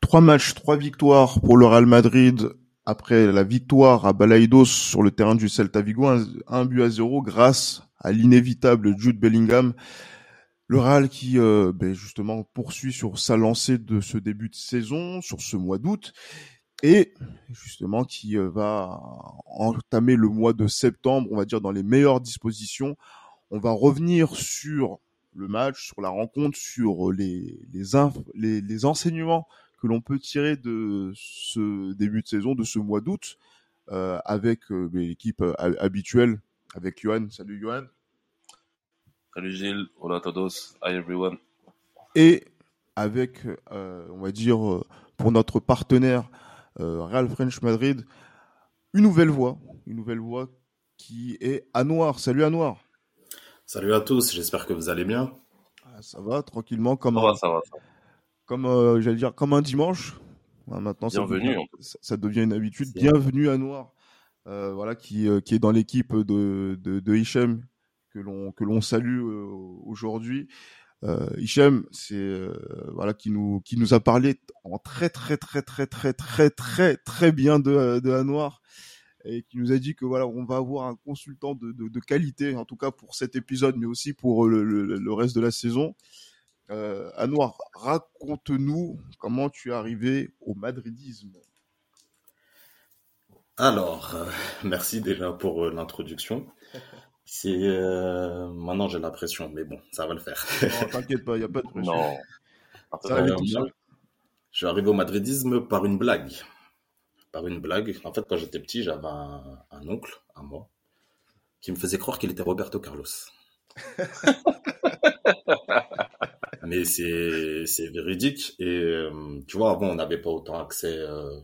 Trois matchs, trois victoires pour le Real Madrid après la victoire à Balaidos sur le terrain du Celta Vigo, un, but à zéro grâce à l'inévitable Jude Bellingham. Le Real qui euh, ben, justement poursuit sur sa lancée de ce début de saison, sur ce mois d'août, et justement qui euh, va entamer le mois de septembre, on va dire dans les meilleures dispositions. On va revenir sur le match, sur la rencontre, sur inf- les, les enseignements que l'on peut tirer de ce début de saison, de ce mois d'août, euh, avec euh, ben, l'équipe euh, habituelle, avec Johan. Salut Johan. Salut Gilles, hola a todos, hi everyone. Et avec, euh, on va dire, pour notre partenaire euh, Real French Madrid, une nouvelle voix, une nouvelle voix qui est Anouar. Salut Anouar. Salut à tous, j'espère que vous allez bien. Ah, Ça va tranquillement comme Ça un, va, ça va, ça va. Comme euh, j'allais dire comme un dimanche. Maintenant ça Bienvenue, devient, en ça, ça devient une habitude. Bienvenue à Noir, euh, voilà qui euh, qui est dans l'équipe de de, de Hichem que l'on que l'on salue euh, aujourd'hui. Euh, Hichem, c'est euh, voilà qui nous qui nous a parlé en très très très très très très très très bien de de Anouar et qui nous a dit que voilà on va avoir un consultant de, de, de qualité en tout cas pour cet épisode mais aussi pour le, le, le reste de la saison. Euh, Anouar, raconte-nous comment tu es arrivé au madridisme. Alors, euh, merci déjà pour euh, l'introduction. C'est euh, maintenant j'ai la pression, mais bon, ça va le faire. Non, t'inquiète pas, il y a pas de pression. Non. Ça va Euh, je suis arrivé au madridisme par une blague. Par une blague. En fait, quand j'étais petit, j'avais un, un oncle à moi qui me faisait croire qu'il était Roberto Carlos. Mais c'est c'est véridique. Et euh, tu vois avant on n'avait pas autant accès euh,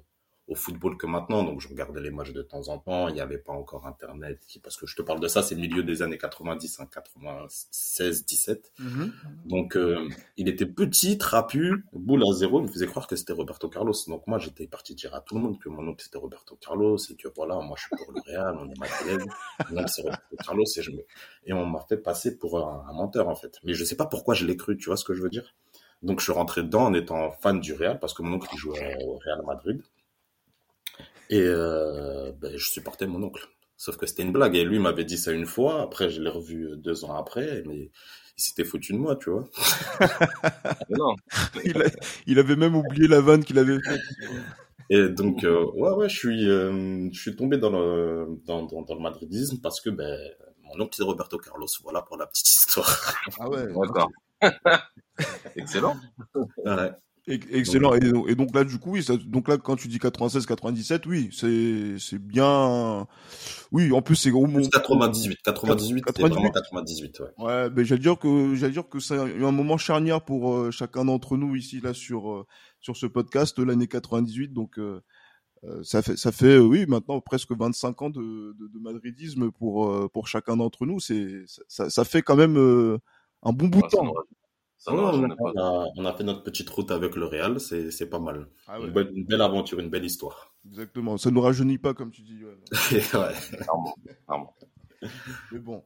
au football que maintenant. Donc je regardais les matchs de temps en temps. Il n'y avait pas encore internet qui parce que je te parle de ça c'est le milieu des années 90 hein, 96 17 Mhm. donc euh, il était petit trapu boule à zéro. Il me faisait croire que c'était Roberto Carlos. Donc moi j'étais parti dire à tout le monde que mon oncle c'était Roberto Carlos et que voilà moi je suis pour le Real on est Madrid mon oncle c'est Roberto Carlos et je me et on m'a fait passer pour un, un menteur en fait. Mais je sais pas pourquoi je l'ai cru, tu vois ce que je veux dire? Donc je suis rentré dedans en étant fan du Real parce que mon oncle il jouait au Real Madrid et euh, ben, je supportais mon oncle. Sauf que c'était une blague et lui m'avait dit ça une fois. Après je l'ai revu deux ans après, mais il s'était foutu de moi, tu vois. Non. il, a- il avait même oublié la vanne qu'il avait faite. Et donc euh, ouais ouais, je suis euh, je suis tombé dans le dans, dans, dans le madridisme parce que ben mon oncle c'est Roberto Carlos. Voilà pour la petite histoire. Ah ouais. D'accord. Excellent. Ouais. Excellent. Et, donc- et donc là, du coup, oui, ça- donc là, quand tu dis 96, 97, oui, c'est, c'est bien. Oui, en plus, c'est Plus 98, 98, c'était 98. vraiment 98, ouais. Ouais, mais j'allais dire que j'allais dire que c'est un moment charnière pour euh, chacun d'entre nous ici là sur euh, sur ce podcast l'année 98. Donc euh, ça fait ça fait euh, oui maintenant presque 25 ans de, de, de madridisme pour euh, pour chacun d'entre nous. C'est ça, ça fait quand même euh, un bon bout de temps. Ça Ouais, on, a, pas. on a- on a fait notre petite route avec le Real, c'est pas mal. Ah ouais, Une, belle, une belle aventure, une belle histoire. exactement. Ça nous rajeunit pas comme tu dis. ouais. ouais. Clairement. Clairement. Mais bon.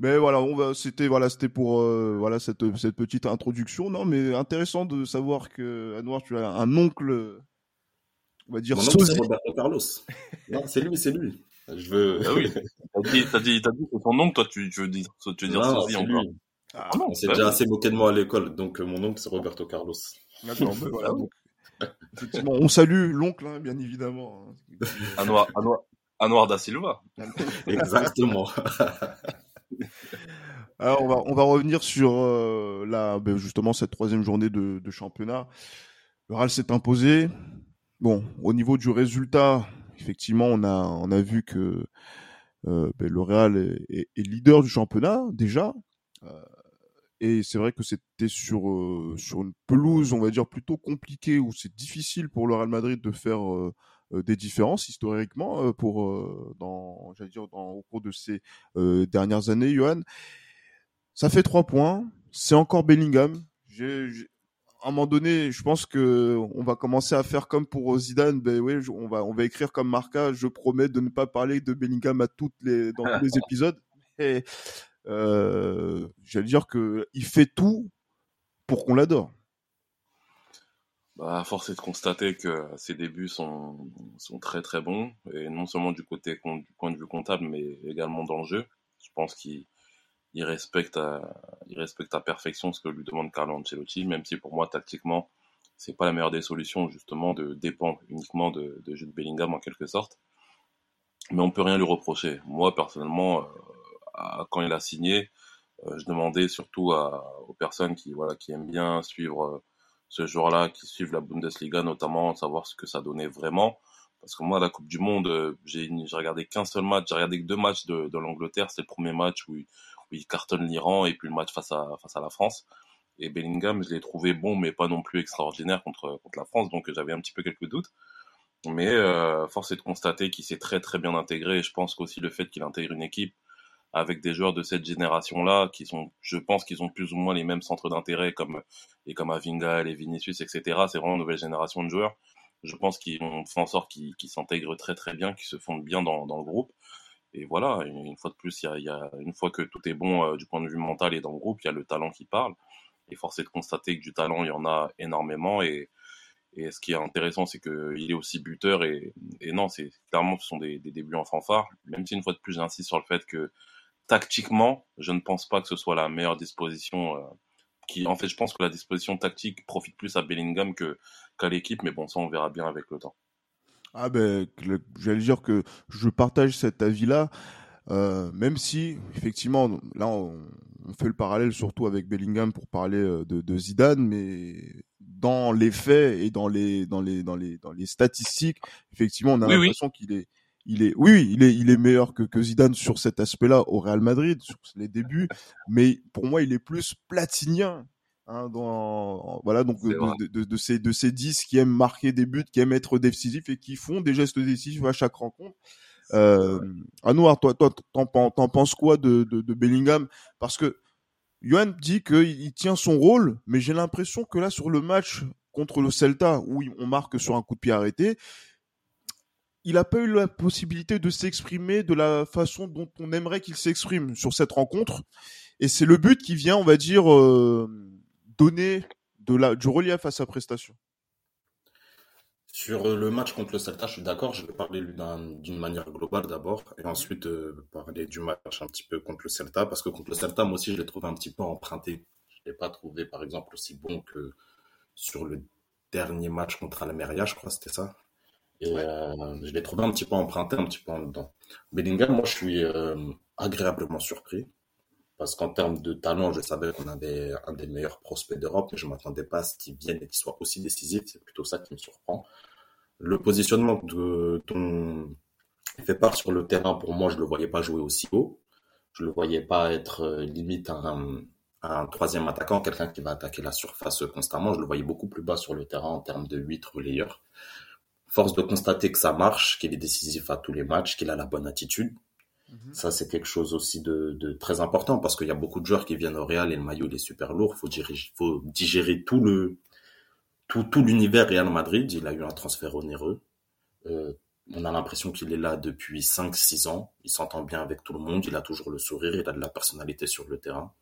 Mais voilà, on va, c'était voilà, c'était pour euh, voilà cette cette petite introduction. Non, mais intéressant de savoir que Anouar, tu as un oncle, on va dire Mon oncle, c'est sosie. Roberto Carlos. Non, c'est lui, c'est lui. Je veux. Bah oui. T'as dit, t'as dit, t'as dit que c'est ton nom, toi, tu, tu veux dire, tu veux dire Non, sosie c'est encore. lui. Ah, Ah On s'est bah déjà assez moqué de moi à l'école, donc euh, mon oncle, c'est Roberto Carlos. D'accord, mais voilà. donc, effectivement, on salue l'oncle, hein, bien évidemment. hein. Anouar, Anouar, Anouar da Silva. Exactement. Alors, on va, on va revenir sur euh, la, ben, justement cette troisième journée de, de championnat. Le Real s'est imposé. Bon, au niveau du résultat, effectivement, on a, on a vu que euh, ben, le Real est, est- est leader du championnat déjà. Euh, et c'est vrai que c'était sur euh, sur une pelouse, on va dire plutôt compliquée, où c'est difficile pour le Real Madrid de faire euh, des différences historiquement pour dans j'allais dire dans au cours de ces dernières années, Johan. Ça fait trois points. C'est encore Bellingham. J'ai, à un moment donné, je pense que on va commencer à faire comme pour Zidane. Ben oui, on va on va écrire comme Marca. Je promets de ne pas parler de Bellingham à toutes les dans tous les épisodes. Et euh, j'allais dire que il fait tout pour qu'on l'adore. Bah, force est de constater que ses débuts sont, sont très très bons, et non seulement du côté du point de vue comptable, mais également dans le jeu. Je pense qu'il il respecte, à, il respecte à perfection ce que lui demande Carlo Ancelotti, même si pour moi, tactiquement, c'est pas la meilleure des solutions, justement, de dépendre uniquement de, de Jude Bellingham en quelque sorte. Mais on peut rien lui reprocher. Moi, personnellement, euh, quand il a signé, euh, je demandais surtout aux personnes qui, voilà, qui aiment bien suivre euh, ce joueur-là, qui suivent la Bundesliga notamment, savoir ce que ça donnait vraiment. Parce que moi, la Coupe du Monde, j'ai regardé qu'un seul match, j'ai regardé que deux matchs de, l'Angleterre. C'est le premier match où, il cartonne l'Iran et puis le match face à, la France. Et Bellingham, je l'ai trouvé bon, mais pas non plus extraordinaire contre, la France, donc j'avais un petit peu quelques doutes. Mais euh, force est de constater qu'il s'est très très bien intégré. Et je pense qu'aussi le fait qu'il intègre une équipe avec des joueurs de cette génération-là, qui sont, je pense qu'ils ont plus ou moins les mêmes centres d'intérêt comme et comme Avinga, les Vinicius, etc. C'est vraiment une nouvelle génération de joueurs. Je pense qu'ils ont fait en sorte qu'ils s'intègrent très très bien, qu'ils se fondent bien dans, dans le groupe. Et voilà, une fois de plus, il y a, y a, une fois que tout est bon euh, du point de vue mental et dans le groupe, il y a le talent qui parle. Et force est de constater que du talent, il y en a énormément. Et, et ce qui est intéressant, c'est qu'il est aussi buteur. Et, et non, c'est clairement, ce sont des, des, débuts en fanfare. Même si une fois de plus, j'insiste sur le fait que tactiquement, je ne pense pas que ce soit la meilleure disposition. Euh, qui, en fait, je pense que la disposition tactique profite plus à Bellingham que qu'à l'équipe. Mais bon, ça, on verra bien avec le temps. Ah ben, j'allais dire que je partage cet avis-là, euh, même si effectivement, là, on, fait le parallèle surtout avec Bellingham pour parler euh, de, de, Zidane, mais dans les faits et dans les dans les dans les dans les statistiques, effectivement, on a l'impression qu'il est il est oui, il est il est meilleur que, que Zidane sur cet aspect-là au Real Madrid sur les débuts, mais pour moi, il est plus platinien Hein, dans, voilà, donc de, de, de, ces de ces 10 qui aiment marquer des buts, qui aiment être décisifs et qui font des gestes décisifs à chaque rencontre. Euh, Anouar, toi, toi, t'en, t'en penses quoi de, de, de Bellingham? Parce que Johan dit qu'il il tient son rôle, mais j'ai l'impression que là, sur le match contre le Celta, où on marque sur un coup de pied arrêté, il n'a pas eu la possibilité de s'exprimer de la façon dont on aimerait qu'il s'exprime sur cette rencontre. Et c'est le but qui vient, on va dire, euh, donner du relief à sa prestation. Sur euh, le match contre le Celta, je suis d'accord, je vais parler d'une manière globale d'abord, et ensuite euh, parler du match un petit peu contre le Celta, parce que contre le Celta, moi aussi, je l'ai trouvé un petit peu emprunté. Je ne l'ai pas trouvé, par exemple, aussi bon que sur le dernier match contre Almeria, je crois, c'était ça. Et euh, je l'ai trouvé un petit peu emprunté, un petit peu en dedans. Bellingham, moi, je suis agréablement surpris. Parce qu'en termes de talent, je savais qu'on avait un des meilleurs prospects d'Europe, mais je ne m'attendais pas à ce qu'il vienne et qu'il soit aussi décisif. C'est plutôt ça qui me surprend. Le positionnement de, dont il fait part sur le terrain, pour moi, je ne le voyais pas jouer aussi haut. Je ne le voyais pas être euh, limite un, un troisième attaquant, quelqu'un qui va attaquer la surface constamment. Je le voyais beaucoup plus bas sur le terrain en termes de 8 relayeurs. Force de constater que ça marche, qu'il est décisif à tous les matchs, qu'il a la bonne attitude. Mhm. Ça, c'est quelque chose aussi de, de très important parce qu'il y a beaucoup de joueurs qui viennent au Real et le maillot il est super lourd. Faut digérer, faut digérer tout le tout, tout l'univers Real Madrid. Il a eu un transfert onéreux. Euh, on a l'impression qu'il est là depuis 5-6 ans. Il s'entend bien avec tout le monde. Il a toujours le sourire. Il a de la personnalité sur le terrain.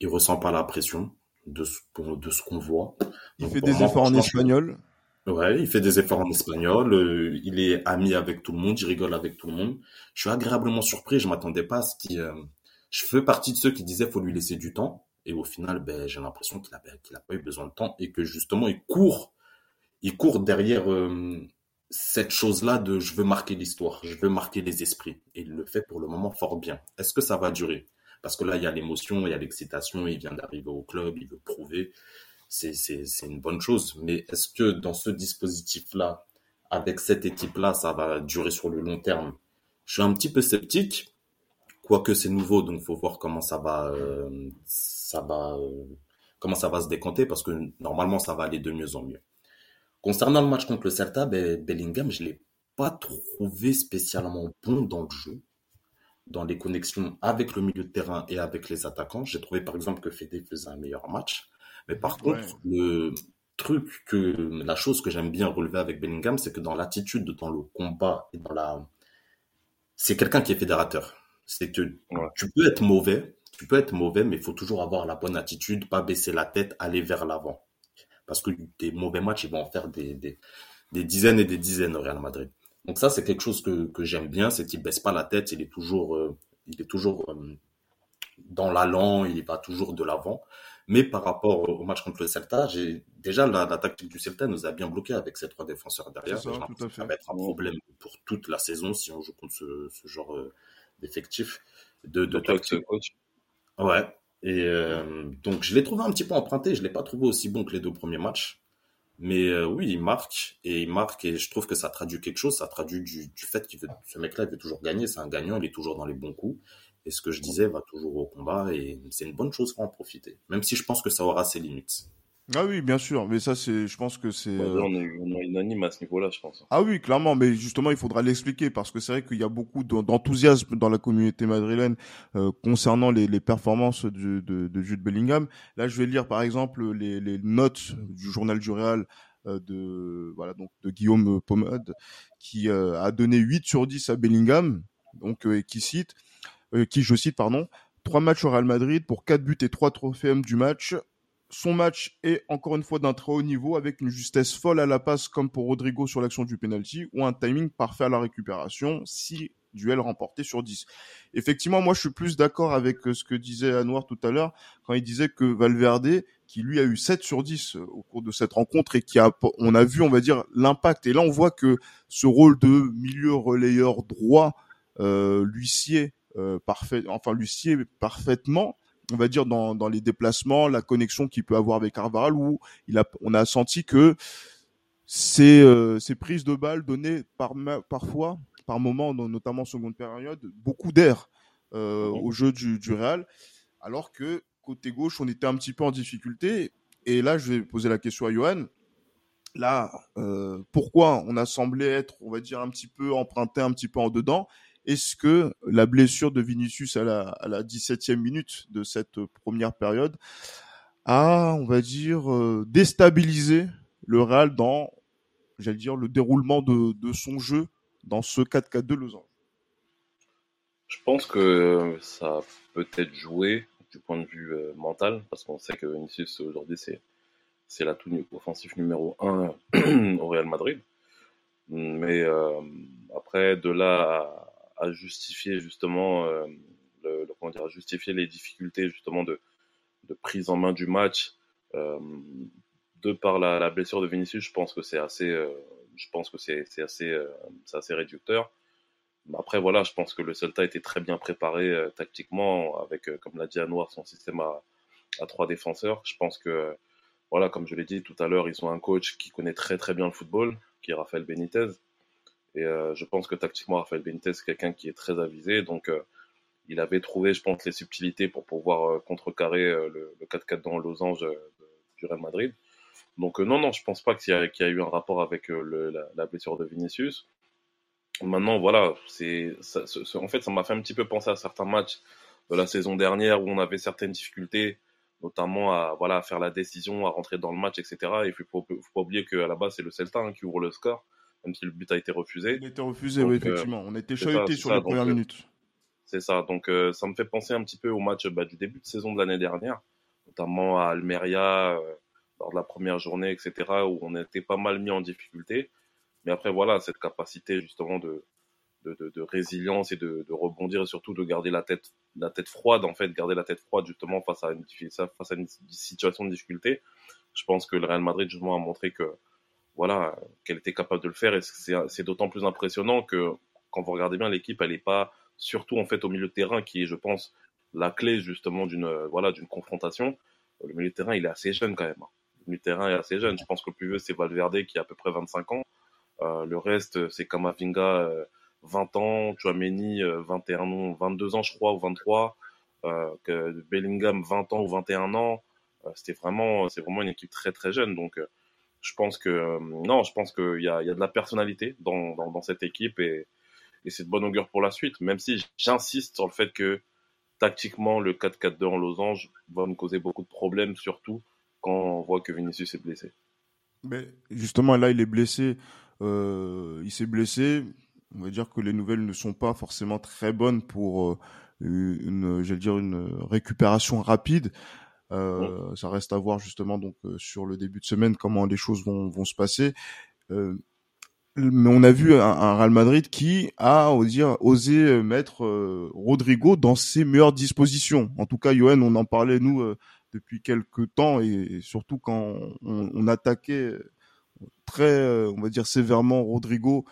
Il ressent pas la pression de ce, de ce qu'on voit. Il fait des efforts en espagnol. Ouais, il fait des efforts en espagnol, euh, il est ami avec tout le monde, il rigole avec tout le monde. Je suis agréablement surpris, je m'attendais pas à ce qu'il... Euh, je fais partie de ceux qui disaient faut lui laisser du temps. Et au final, ben, j'ai l'impression qu'il a, ben, qu'il a pas eu besoin de temps et que justement, il court, il court derrière euh, cette chose-là de je veux marquer l'histoire, je veux marquer les esprits. Et il le fait pour le moment fort bien. Est-ce que ça va durer? Parce que là, il y a l'émotion, il y a l'excitation, il vient d'arriver au club, il veut prouver c'est une bonne chose. Mais est-ce que dans ce dispositif-là, avec cette équipe-là, ça va durer sur le long terme? Je suis un petit peu sceptique, quoique c'est nouveau, donc faut voir comment ça va, euh, euh, comment ça va se décanter, parce que normalement ça va aller de mieux en mieux. Concernant le match contre le Celta, ben, Bellingham, je l'ai pas trouvé spécialement bon dans le jeu, dans les connexions avec le milieu de terrain et avec les attaquants. J'ai trouvé par exemple que Fede faisait un meilleur match. Mais par contre, le truc que, la chose que j'aime bien relever avec Bellingham, c'est que dans l'attitude, dans le combat et dans la, c'est quelqu'un qui est fédérateur. C'est que tu peux être mauvais, tu peux être mauvais, mais il faut toujours avoir la bonne attitude, pas baisser la tête, aller vers l'avant. Parce que tes mauvais matchs, ils vont en faire des, des, des dizaines et des dizaines au Real Madrid. Donc ça, c'est quelque chose que, que j'aime bien, c'est qu'il baisse pas la tête, il est toujours, euh, il est toujours euh, dans l'allant, il va toujours de l'avant. Mais par rapport au match contre le Celta, j'ai déjà la, la, tactique du Celta nous a bien bloqué avec ces trois défenseurs derrière. Ça, tout à fait. ça va être un problème pour toute la saison si on joue contre ce, ce genre euh, d'effectif de, de tactique. Ouais. Et euh, donc je l'ai trouvé un petit peu emprunté. Je l'ai pas trouvé aussi bon que les deux premiers matchs. Mais euh, oui, il marque et il marque et je trouve que ça traduit quelque chose. Ça traduit du, du fait veut, ce mec-là, il veut toujours gagner. C'est un gagnant. Il est toujours dans les bons coups. Et ce que je disais va toujours au combat et c'est une bonne chose pour en profiter. Même si je pense que ça aura ses limites. Ah oui, bien sûr, mais ça c'est, je pense que c'est. On, est, on est unanime à ce niveau-là, je pense. Ah oui, clairement, mais justement, il faudra l'expliquer parce que c'est vrai qu'il y a beaucoup d'enthousiasme dans la communauté madrilène euh, concernant les, les performances de, de, de, Jude Bellingham. Là, je vais lire par exemple les, les notes du journal du Real euh, de voilà donc de Guillaume Pomade qui euh, a donné 8 sur 10 à Bellingham, donc euh, et qui cite, qui je cite pardon, trois matchs au Real Madrid pour quatre buts et trois trophées du match son match est encore une fois d'un très haut niveau avec une justesse folle à la passe comme pour Rodrigo sur l'action du penalty ou un timing parfait à la récupération, 6 duels remportés sur 10. Effectivement, moi je suis plus d'accord avec euh, ce que disait Anouar tout à l'heure quand il disait que Valverde, qui lui a eu 7 sur 10 euh, au cours de cette rencontre et qui a, on a vu, on va dire, l'impact. Et là on voit que ce rôle de milieu relayeur droit euh, euh, parfait, enfin lui sied parfaitement on va dire dans, dans les déplacements, la connexion qu'il peut avoir avec Carvaral, où il a, on a senti que ces, euh, ces prises de balles donnaient par, parfois, par moment, notamment en seconde période, beaucoup d'air euh, au jeu du, du Real, alors que côté gauche, on était un petit peu en difficulté. Et là, je vais poser la question à Johan. Là, euh, pourquoi on a semblé être, on va dire, un petit peu emprunté, un petit peu en dedans? Est-ce que la blessure de Vinicius à la, à la 17e minute de cette première période a, on va dire, euh, déstabilisé le Real dans, j'allais dire, le déroulement de, son jeu dans ce 4-4 de Lausanne? Je pense que ça peut être joué du point de vue euh, mental, parce qu'on sait que Vinicius aujourd'hui c'est c'est l'atout offensif numéro 1 au Real Madrid. Mais euh, après, de là à justifier justement euh, le, comment dire, à justifier les difficultés justement de, de prise en main du match euh, de par la, la, blessure de Vinicius. Je pense que c'est assez, euh, je pense que c'est assez, c'est assez réducteur. Après, voilà, je pense que le Celta était très bien préparé tactiquement avec, comme l'a dit Anouar, son système à, à, trois défenseurs. Je pense que, voilà, comme je l'ai dit tout à l'heure, ils ont un coach qui connaît très très bien le football, qui est Rafael Benitez. Et euh, je pense que tactiquement, Rafael Benitez, c'est quelqu'un qui est très avisé. Donc, euh, il avait trouvé, je pense, les subtilités pour pouvoir euh, contrecarrer le, le 4-4 dans Losange du Real Madrid. Donc, non, non, je pense pas qu'il y, y, a eu un rapport avec le, la, blessure de Vinicius. Maintenant, voilà, c'est, en fait, ça m'a fait un petit peu penser à certains matchs de la saison dernière où on avait certaines difficultés, notamment à, voilà, à faire la décision, à rentrer dans le match, etc. Et il faut, faut pas oublier qu'à la base, c'est le Celta hein, qui ouvre le score même si le but a été refusé. Il a été refusé, oui, effectivement. on était chahuté sur les premières minutes. C'est ça. Donc, euh, ça me fait penser un petit peu au match bah, du début de saison de l'année dernière, notamment à Almeria, euh, lors de la première journée, etc., où on était pas mal mis en difficulté. Mais après, voilà, cette capacité justement de, de, de, de résilience et de, de, rebondir et surtout de garder la tête, la tête froide, en fait, garder la tête froide justement face à une, face à une situation de difficulté. Je pense que le Real Madrid justement a montré que voilà, qu'elle était capable de le faire. Et c'est d'autant plus impressionnant que quand vous regardez bien l'équipe, elle n'est pas surtout en fait au milieu de terrain qui est, je pense, la clé justement d'une voilà d'une confrontation. Le milieu de terrain, il est assez jeune quand même. Le milieu de terrain est assez jeune. Je pense que le plus vieux, c'est Valverde qui a à peu près 25 ans. Euh, le reste, c'est Kamavinga, euh, 20 ans, Chouameni, euh, 21 ans, 22 ans, je crois, ou 23. Euh, que Bellingham, 20 ans ou 21 ans. Euh, c'était vraiment, c'est vraiment une équipe très très jeune. Donc, Je pense que euh, non, je pense qu'il y a, de la personnalité dans, cette équipe et, c'est de bonne augure pour la suite. Même si j'insiste sur le fait que tactiquement le 4-4-2 en losange va nous causer beaucoup de problèmes, surtout quand on voit que Vinicius est blessé. Mais justement, là, il est blessé. Euh, il s'est blessé. On va dire que les nouvelles ne sont pas forcément très bonnes pour euh, dire, une récupération rapide. Euh, Ça reste à voir justement donc euh, sur le début de semaine comment les choses vont, vont se passer. Euh, mais on a vu un, un, Real Madrid qui a dire, osé mettre euh, Rodrigo dans ses meilleures dispositions. En tout cas, Johan, on en parlait nous euh, depuis quelques temps et, et surtout quand on, on, attaquait très, on va dire sévèrement Rodrigo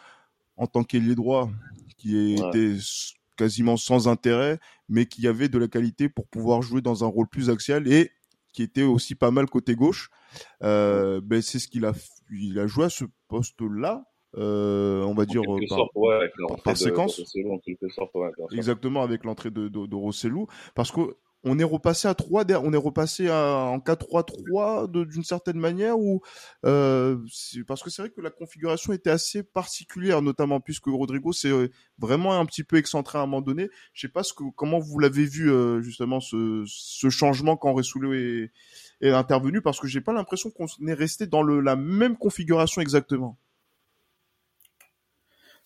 en tant qu'ailier droit, qui était. Quasiment sans intérêt, mais qui avait de la qualité pour pouvoir jouer dans un rôle plus axial et qui était aussi pas mal côté gauche. Euh, ben c'est ce qu'il a, il a joué à ce poste-là. Euh, on va dire par, sorte, ouais, par, séquence. De, de sorte, ouais, Exactement avec l'entrée de, de, de Rossellou, parce que on est repassé à 3 on est repassé en 4-3-3 d'une certaine manière ou euh, parce que c'est vrai que la configuration était assez particulière notamment puisque Rodrigo c'est vraiment un petit peu excentré à un moment donné. Je sais pas ce que comment vous l'avez vu euh, justement ce, changement quand Ressoulou est, est intervenu parce que j'ai pas l'impression qu'on est resté dans le, la même configuration exactement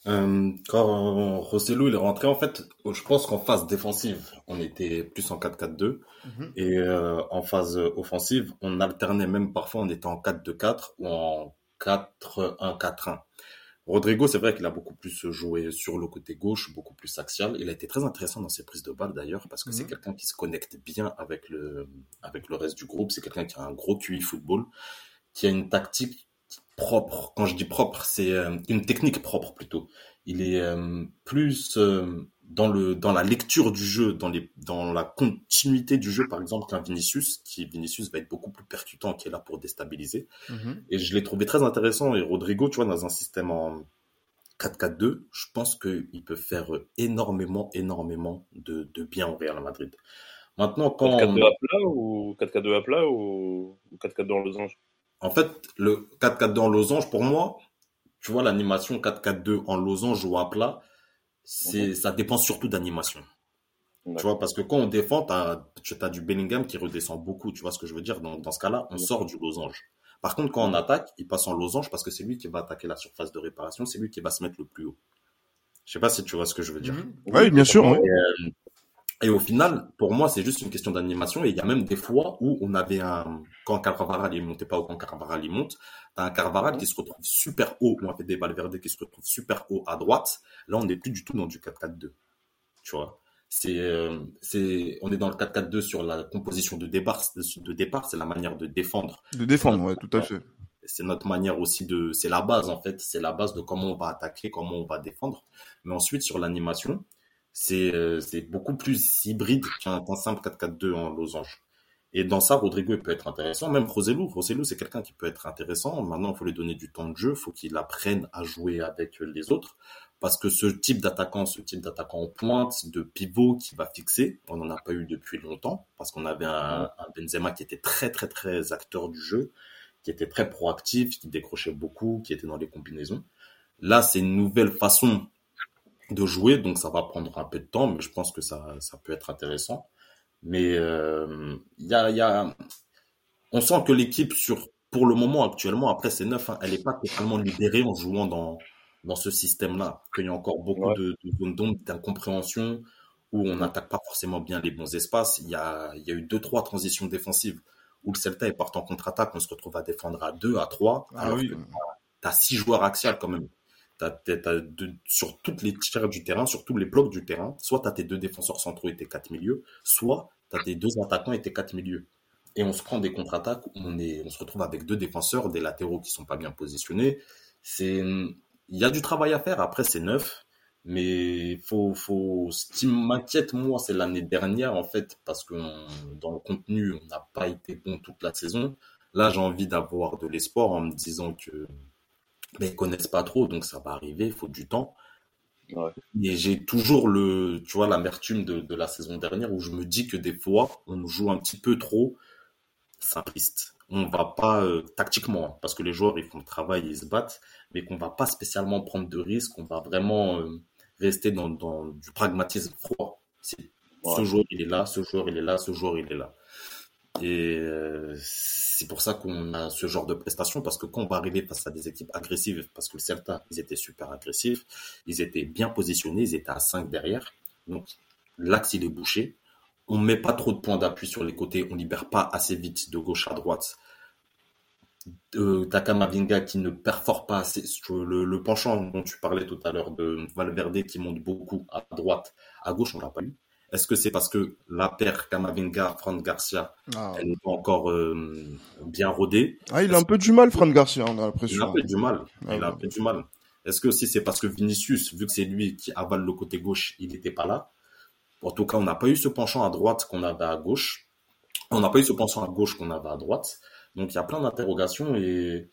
euh, quand Rosselló il est rentré, en fait, je pense qu'en phase défensive, on était plus en 4-4-2. Mm -hmm. Et euh, en phase offensive, on alternait même parfois, on était en 4-2-4 ou en 4-1-4-1. Rodrigo, c'est vrai qu'il a beaucoup plus joué sur le côté gauche, beaucoup plus axial. Il a été très intéressant dans ses prises de balles d'ailleurs, parce que c'est quelqu'un qui se connecte bien avec le, avec le reste du groupe. C'est quelqu'un qui a un gros QI football, qui a une tactique propre. Quand je dis propre, c'est euh, une technique propre plutôt. Il est euh, plus euh, dans le dans la lecture du jeu, dans les dans la continuité du jeu, par exemple, qu'un Vinicius, qui Vinicius va être beaucoup plus percutant, qui est là pour déstabiliser. Mm -hmm. Et je l'ai trouvé très intéressant. Et Rodrigo, tu vois, dans un système en 4-4-2, je pense qu'il peut faire énormément, énormément de, de bien au Real Madrid. Maintenant, quand 4-4-2 à plat ou 4-4-2 à plat ou 4-4-2 en losange en fait, le 4-4-2 en losange, pour moi, tu vois, l'animation 4-4-2 en losange ou à plat, c'est, ça dépend surtout d'animation. Tu vois, parce que quand on défend, tu as, du Bellingham qui redescend beaucoup. Tu vois ce que je veux dire? Dans, dans ce cas-là, on sort du losange. Par contre, quand on attaque, il passe en losange parce que c'est lui qui va attaquer la surface de réparation, c'est lui qui va se mettre le plus haut. Je sais pas si tu vois ce que je veux dire. Mmh. Oui, bien sûr. Et, euh, et au final, pour moi, c'est juste une question d'animation. Et il y a même des fois où on avait un, quand Carvaral il montait pas ou quand Carvaral il monte, t'as un Carvaral qui se retrouve super haut, ou un des Valverde qui se retrouve super haut à droite. Là, on n'est plus du tout dans du 4-4-2. Tu vois? C'est, euh, c'est, on est dans le 4-4-2 sur la composition de départ, de départ, c'est la manière de défendre. De défendre, ouais, tout à fait. C'est notre manière aussi de, c'est la base, en fait. C'est la base de comment on va attaquer, comment on va défendre. Mais ensuite, sur l'animation, c'est euh, c'est beaucoup plus hybride qu'un simple 4-4-2 en losange. Et dans ça, Rodrigo il peut être intéressant. Même Roselou, Roselou c'est quelqu'un qui peut être intéressant. Maintenant, il faut lui donner du temps de jeu, il faut qu'il apprenne à jouer avec les autres. Parce que ce type d'attaquant, ce type d'attaquant en pointe, de pivot qui va fixer, on n'en a pas eu depuis longtemps. Parce qu'on avait un, un, Benzema qui était très très très acteur du jeu, qui était très proactif, qui décrochait beaucoup, qui était dans les combinaisons. Là, c'est une nouvelle façon de jouer, donc ça va prendre un peu de temps, mais je pense que ça, ça peut être intéressant. Mais il euh, y, a, y a, on sent que l'équipe sur, pour le moment actuellement, après ces neuf, hein, elle n'est pas totalement libérée en jouant dans, dans ce système-là. Qu'il y a encore beaucoup ouais. de, zones d'ombre, d'incompréhension, où on n'attaque pas forcément bien les bons espaces. Il y a, il y a eu deux, trois transitions défensives où le Celta est parti en contre-attaque, on se retrouve à défendre à deux, à trois, ah, alors oui. que tu as six joueurs axiales quand même. T'as, t'as deux, sur toutes les tiers du terrain, sur tous les blocs du terrain, soit tu as tes deux défenseurs centraux et tes quatre milieux, soit tu as tes deux attaquants et tes quatre milieux. Et on se prend des contre-attaques, on, on se retrouve avec deux défenseurs, des latéraux qui sont pas bien positionnés. C'est, il y a du travail à faire. Après, c'est neuf. Mais faut, faut, ce qui m'inquiète, moi, c'est l'année dernière, en fait, parce que dans le contenu, on n'a pas été bon toute la saison. Là, j'ai envie d'avoir de l'espoir en me disant que, mais ils connaissent pas trop, donc ça va arriver, il faut du temps. Ouais. Et j'ai toujours le, tu vois, l'amertume de, de la saison dernière où je me dis que des fois, on joue un petit peu trop simpliste. on va pas euh, tactiquement, hein, parce que les joueurs ils font le travail, ils se battent, mais qu'on va pas spécialement prendre de risques, on va vraiment euh, rester dans, dans, du pragmatisme froid. Ce joueur il est là, ce joueur il est là, ce joueur il est là. Et euh, c'est pour ça qu'on a ce genre de prestations, parce que quand on va arriver face à des équipes agressives, parce que le Celta, ils étaient super agressifs, ils étaient bien positionnés, ils étaient à 5 derrière, donc l'axe il est bouché, on met pas trop de points d'appui sur les côtés, on libère pas assez vite de gauche à droite. Euh, Takamavinga qui ne performe pas assez, le, le, penchant dont tu parlais tout à l'heure de Valverde qui monte beaucoup à droite, à gauche on l'a pas eu. Est-ce que c'est parce que la paire Kamavinga, Fran Garcia, ah. elle n'est pas encore euh, bien rodée? Ah, il a un peu du mal, Fran Garcia, on a l'impression. Il a un peu du mal. il a un peu du mal. Est-ce que aussi c'est parce que Vinicius, vu que c'est lui qui avale le côté gauche, il n'était pas là? En tout cas, on n'a pas eu ce penchant à droite qu'on avait à gauche. On n'a pas eu ce penchant à gauche qu'on avait à droite. Donc il y a plein d'interrogations et,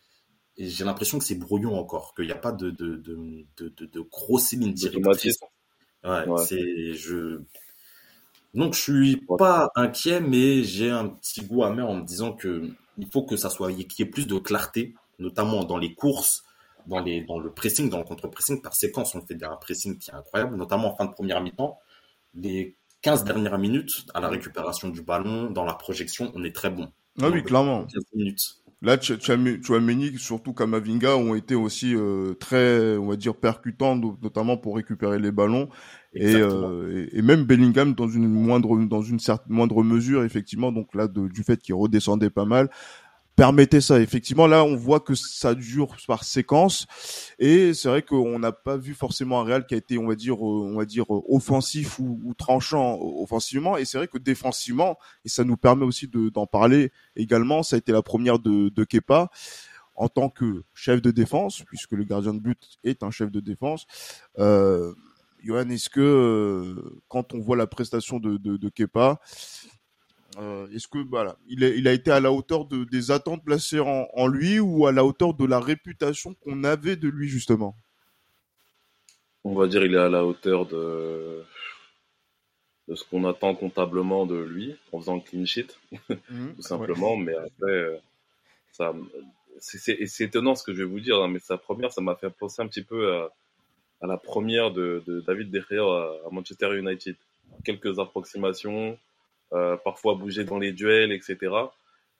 j'ai l'impression que c'est brouillon encore, qu'il n'y a pas de, de, de, de, de grosses lignes directrices. Ouais, c'est je. Donc je suis pas inquiet, mais j'ai un petit goût amer en me disant que il faut que ça soit qu'il y ait plus de clarté, notamment dans les courses, dans les dans le pressing, dans le contre-pressing. Par séquence, on fait un pressing qui est incroyable, notamment en fin de première mi-temps les 15 dernières minutes à la récupération du ballon, dans la projection, on est très bon. Ah oui, clairement. minutes. Là, Chouameni, surtout Kamavinga, ont été aussi euh, très, on va dire, percutants, notamment pour récupérer les ballons. Euh, et, et, même Bellingham dans une moindre, dans une certaine moindre mesure, effectivement. Donc là, du fait qu'il redescendait pas mal, permettait ça. Effectivement, là, on voit que ça dure par séquence, et c'est vrai qu'on n'a pas vu forcément un Real qui a été, on va dire, euh, on va dire offensif ou, tranchant offensivement, et c'est vrai que défensivement, et ça nous permet aussi d'en parler également. Ça a été la première de, de Kepa en tant que chef de défense, puisque le gardien de but est un chef de défense. Euh, Johan, est-ce que euh, quand on voit la prestation de, de, de Kepa, euh, est-ce que voilà, il a, été à la hauteur de, des attentes placées en, lui ou à la hauteur de la réputation qu'on avait de lui justement? On va dire il est à la hauteur de, de ce qu'on attend comptablement de lui en faisant le clean sheet, mmh. tout simplement. Mais après, euh, ça, c'est étonnant ce que je vais vous dire, hein, mais sa première, ça m'a fait penser un petit peu à, la première de, David De Gea à Manchester United. Quelques approximations, euh, parfois bouger dans les duels, etc.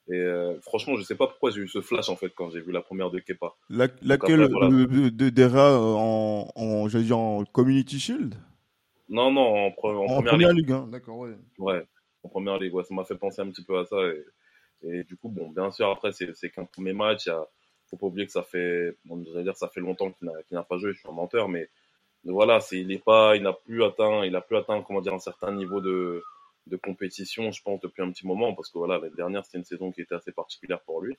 Et euh, franchement, je sais pas pourquoi j'ai eu ce flash en fait quand j'ai vu la première de Kepa. La, laquelle de, de, euh, en, en dire en Community Shield? Non, non, en, en, première, ligue. Hein. D'accord, ouais. Ouais, en première ligue. Ouais, ça m'a fait penser un petit peu à ça. Et, et du coup, bon, bien sûr, après c'est qu'un premier match. Il y faut pas oublier que ça fait, bon, dire, ça fait longtemps qu'il n'a pas joué. Je suis un menteur, mais voilà, il est pas, il n'a plus atteint, il a plus atteint comment dire un certain niveau de compétition, je pense, depuis un petit moment, parce que voilà, l'année dernière, c'était une saison qui était assez particulière pour lui.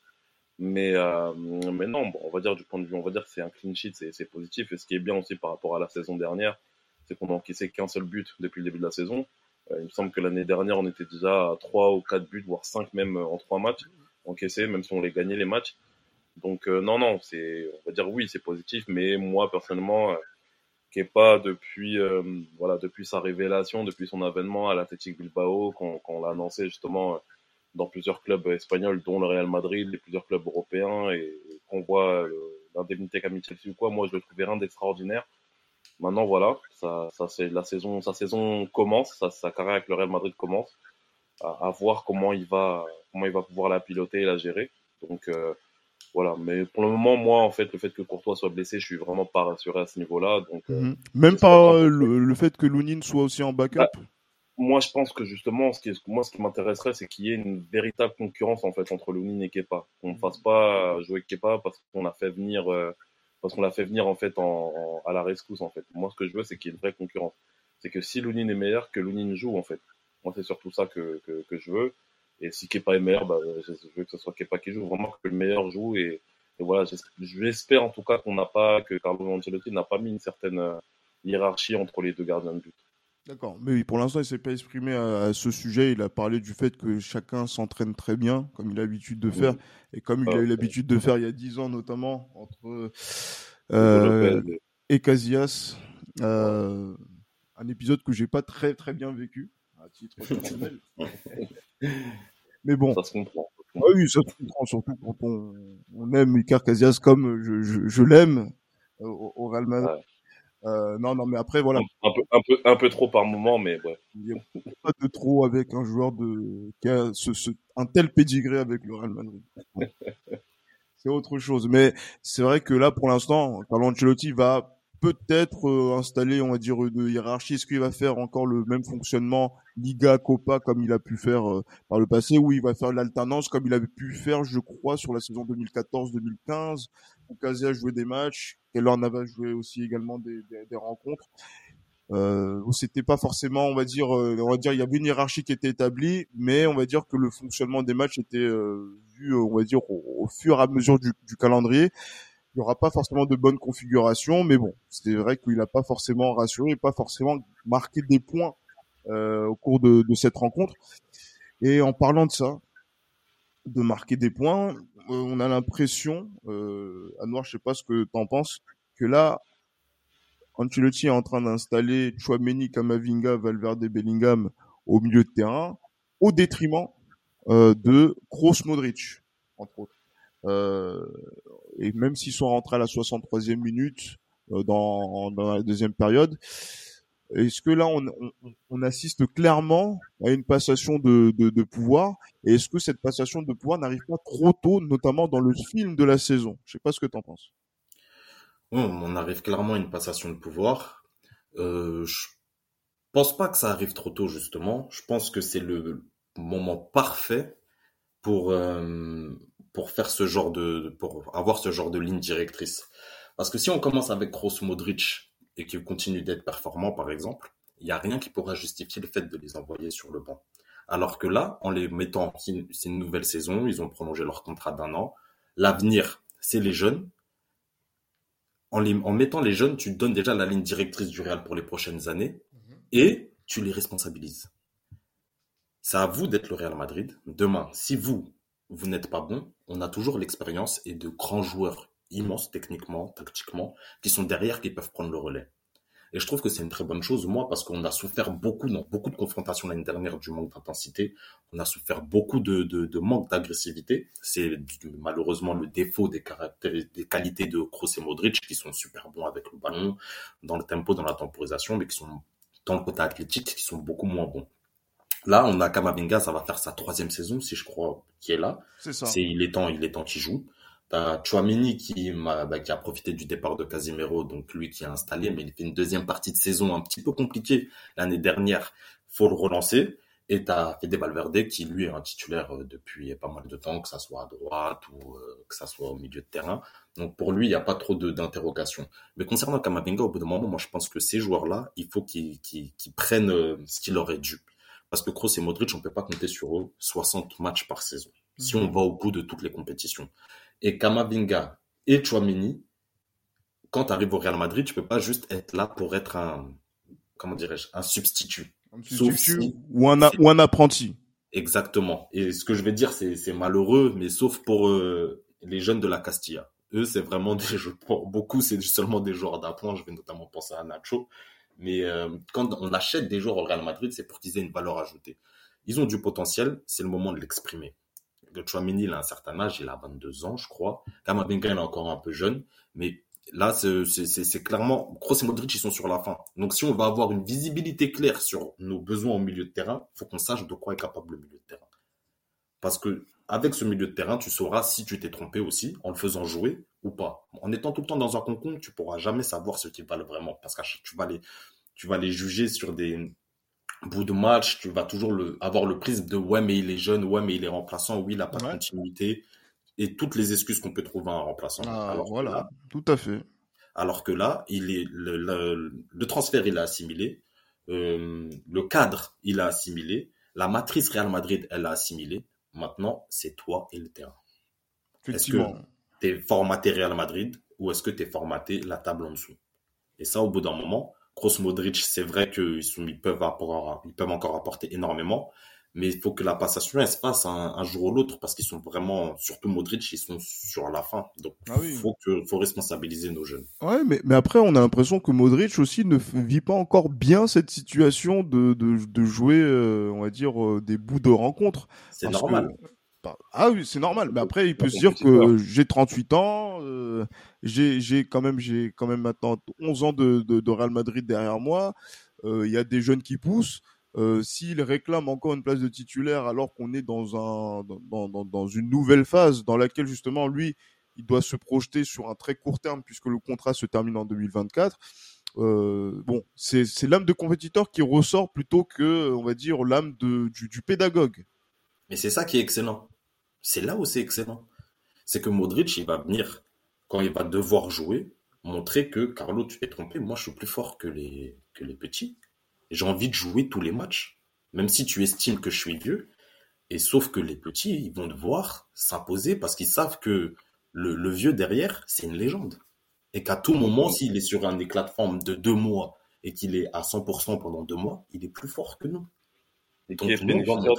Mais, euh, non, bon, on va dire du point de vue, on va dire que c'est un clean sheet, c'est positif. Et ce qui est bien aussi par rapport à la saison dernière, c'est qu'on n'a encaissé qu'un seul but depuis le début de la saison. Euh, il me semble que l'année dernière, on était déjà à 3 ou 4 buts, voire 5 même en 3 matchs encaissés, même si on les gagnait les matchs. Donc euh, non, non, c'est, on va dire oui, c'est positif, mais moi personnellement, pas depuis euh, voilà depuis sa révélation, depuis son avènement à l'Athletic Bilbao, quand, on l'a annoncé justement euh, dans plusieurs clubs espagnols, dont le Real Madrid, les plusieurs clubs européens, et qu'on voit euh, l'indemnité qu'a mis Chelsea ou quoi, moi je le trouvais rien d'extraordinaire. Maintenant voilà, ça, ça c'est la saison, sa saison commence, sa, sa carrière avec le Real Madrid commence, à, voir comment il va comment il va pouvoir la piloter et la gérer. Donc voilà, mais pour le moment, moi, en fait, le fait que Courtois soit blessé, je suis vraiment pas rassuré à ce niveau-là. Donc, euh, mhm. Même pas euh, le, fait que Lounine soit aussi en backup bah, Moi, je pense que justement, ce qui, moi, ce qui m'intéresserait, c'est qu'il y ait une véritable concurrence en fait entre Lounine et Kepa. Qu'on ne mhm. fasse pas jouer Kepa parce qu'on a fait venir, euh, parce qu'on l'a fait venir en fait en, à la rescousse en fait. Moi, ce que je veux, c'est qu'il y ait une vraie concurrence. C'est que si Lounine est meilleur, que Lounine joue en fait. Moi, c'est surtout ça que, que, que je veux. Et si Kepa est meilleur, bah, je veux que ce soit Kepa qui joue, vraiment que le meilleur joue. Et, et voilà, j'espère en tout cas qu'on n'a pas, que Carlo Ancelotti n'a pas mis une certaine euh, hiérarchie entre les deux gardiens de but. D'accord, mais oui, pour l'instant, il s'est pas exprimé à, ce sujet. Il a parlé du fait que chacun s'entraîne très bien, comme il a l'habitude de faire, et comme il a eu l'habitude de faire il y a dix ans, notamment entre euh, et Casillas. Euh, un épisode que j'ai pas très très bien vécu titre personnel. Mais bon. Ça se comprend. Ah oui, ça se comprend, surtout quand on, on aime Icar Casillas comme je, je, je l'aime euh, au, au Real Madrid. Euh, non, non, mais après, voilà. Un peu, un peu, un peu trop par moment, mais ouais. Il n'y a pas de trop avec un joueur de, qui a ce, ce, un tel pédigré avec le Real Madrid. c'est autre chose. Mais c'est vrai que là, pour l'instant, Carlo Ancelotti va peut-être euh, installer, on va dire, une hiérarchie. Est-ce qu'il va faire encore le même fonctionnement Liga, Copa, comme il a pu faire euh, par le passé, ou il va faire l'alternance comme il avait pu faire, je crois, sur la saison 2014-2015, où Casia joué des matchs, Keller Navas joué aussi également des, des, des rencontres. Euh, c'était pas forcément, on va dire, euh, on va dire, il y avait une hiérarchie qui était établie, mais on va dire que le fonctionnement des matchs était euh, vu, on va dire, au, au, fur et à mesure du, du calendrier il n'y aura pas forcément de bonne configuration, mais bon, c'est vrai qu'il n'a pas forcément rassuré, pas forcément marqué des points euh, au cours de, cette rencontre. Et en parlant de ça, de marquer des points, euh, on a l'impression, euh, Anouar, je sais pas ce que tu en penses, que là, Ancelotti est en train d'installer Chouameni, Kamavinga, Valverde, Bellingham au milieu de terrain, au détriment euh, de Kroos Modric, entre autres. Et même s'ils sont rentrés à la 63e minute euh, dans, la deuxième période, est-ce que là on, assiste clairement à une passation de pouvoir? Et est-ce que cette passation de pouvoir n'arrive pas trop tôt, notamment dans le film de la saison? Je sais pas ce que tu en penses. on arrive clairement à une passation de pouvoir. Euh, je pense pas que ça arrive trop tôt justement. Je pense que c'est le moment parfait pour euh, pour faire ce genre de, pour avoir ce genre de ligne directrice. Parce que si on commence avec Kroos Modric et qu'il continue d'être performant, par exemple, il n'y a rien qui pourra justifier le fait de les envoyer sur le banc. Alors que là, en les mettant, c'est une nouvelle saison, ils ont prolongé leur contrat d'un an. L'avenir, c'est les jeunes. En, les, en mettant les jeunes, tu donnes déjà la ligne directrice du Real pour les prochaines années et tu les responsabilises. C'est à vous d'être le Real Madrid. Demain, si vous, vous n'êtes pas bon, on a toujours l'expérience et de grands joueurs immenses techniquement, tactiquement, qui sont derrière, qui peuvent prendre le relais. Et je trouve que c'est une très bonne chose, moi, parce qu'on a souffert beaucoup dans beaucoup de confrontations l'année dernière du manque d'intensité. On a souffert beaucoup de, manque d'agressivité. C'est malheureusement le défaut des, des qualités de Kroos et Modric, qui sont super bons avec le ballon, dans le tempo, dans la temporisation, mais qui sont dans le côté athlétique, qui sont beaucoup moins bons. Là, on a Kamavinga, ça va faire sa troisième saison, si je crois, qui est là. C'est ça. C'est, il est temps, il est temps qu'il joue. T'as Chouameni qui, bah, qui a profité du départ de Casimiro, donc lui qui a installé, mais il fait une deuxième partie de saison un petit peu compliquée l'année dernière. Faut le relancer. Et t'as Fede Valverde qui lui est un titulaire euh, depuis pas mal de temps, que ça soit à droite ou euh, que ça soit au milieu de terrain. Donc pour lui, il n'y a pas trop d'interrogations. Mais concernant Kamavinga, au bout d'un moment, moi je pense que ces joueurs-là, il faut qu'ils qu qu prennent euh, ce qu'il est dû. Parce que Kroos et Modric, on peut pas compter sur eux 60 matchs par saison. Si on va au bout de toutes les compétitions. Et Kamavinga et Chouamini, quand tu arrives au Real Madrid, tu peux pas juste être là pour être un, comment dirais-je, un substitut. Un substitut si ou, un, ou un apprenti. Exactement. Et ce que je vais dire, c'est malheureux, mais sauf pour euh, les jeunes de la Castilla. Eux, c'est vraiment des jeux, pour beaucoup, c'est seulement des joueurs d'appoint. Je vais notamment penser à Nacho. Mais euh, quand on achète des joueurs au Real Madrid, c'est pour qu'ils aient une valeur ajoutée. Ils ont du potentiel, c'est le moment de l'exprimer. Le Chouamini, il a un certain âge, il a 22 ans, je crois. Kamavinga, il est encore un peu jeune, mais là, c'est clairement, Kroos et Modric, ils sont sur la fin. Donc, si on va avoir une visibilité claire sur nos besoins au milieu de terrain, faut qu'on sache de quoi est capable le milieu de terrain. Parce que avec ce milieu de terrain, tu sauras si tu t'es trompé aussi en le faisant jouer ou pas. En étant tout le temps dans un concours, tu pourras jamais savoir ce qu'ils valent vraiment parce que tu vas les, tu vas les juger sur des bouts de match. Tu vas toujours le, avoir le prisme de ouais, mais il est jeune, ouais, mais il est remplaçant, oui, il n'a pas ouais. de continuité et toutes les excuses qu'on peut trouver en remplaçant. Ah, alors voilà, là, tout à fait. Alors que là, il est le, le, le transfert, il a assimilé, euh, le cadre, il a assimilé, la matrice Real Madrid, elle a assimilé. Maintenant, c'est toi et le terrain. Est-ce que tu es formaté Real Madrid ou est-ce que tu es formaté la table en dessous? Et ça, au bout d'un moment, Kroos Modric, c'est vrai qu'ils ils peuvent, ils peuvent encore apporter énormément, mais il faut que la passation elle se passe un, un jour ou l'autre parce qu'ils sont vraiment, surtout Modric, ils sont sur la fin. Donc, il ah oui. faut, que, faut responsabiliser nos jeunes. Ouais, mais, mais après, on a l'impression que Modric aussi ne vit pas encore bien cette situation de, de, de jouer, euh, on va dire, euh, des bouts de rencontre. C'est normal. Que, Ah oui, c'est normal. Mais après, il peut se dire que j'ai 38 ans, euh, j'ai quand même j'ai quand même maintenant 11 ans de, de, Real Madrid derrière moi. Euh, il y a des jeunes qui poussent. Euh, S'il réclame encore une place de titulaire alors qu'on est dans un dans, dans, dans, une nouvelle phase dans laquelle justement lui il doit se projeter sur un très court terme puisque le contrat se termine en 2024. Euh, bon, c'est l'âme de compétiteur qui ressort plutôt que, on va dire, l'âme du, du pédagogue. Mais c'est ça qui est excellent. C'est là où c'est excellent. C'est que Modric, il va venir, quand il va devoir jouer, montrer que Carlo, tu t'es trompé, moi je suis plus fort que les, que les petits. J'ai envie de jouer tous les matchs, même si tu estimes que je suis vieux. Et sauf que les petits, ils vont devoir s'imposer parce qu'ils savent que le, le vieux derrière, c'est une légende et qu'à tout moment, s'il est sur un éclat de forme de deux mois et qu'il est à 100% pendant deux mois, il est plus fort que nous. Et qui est bénéficiaire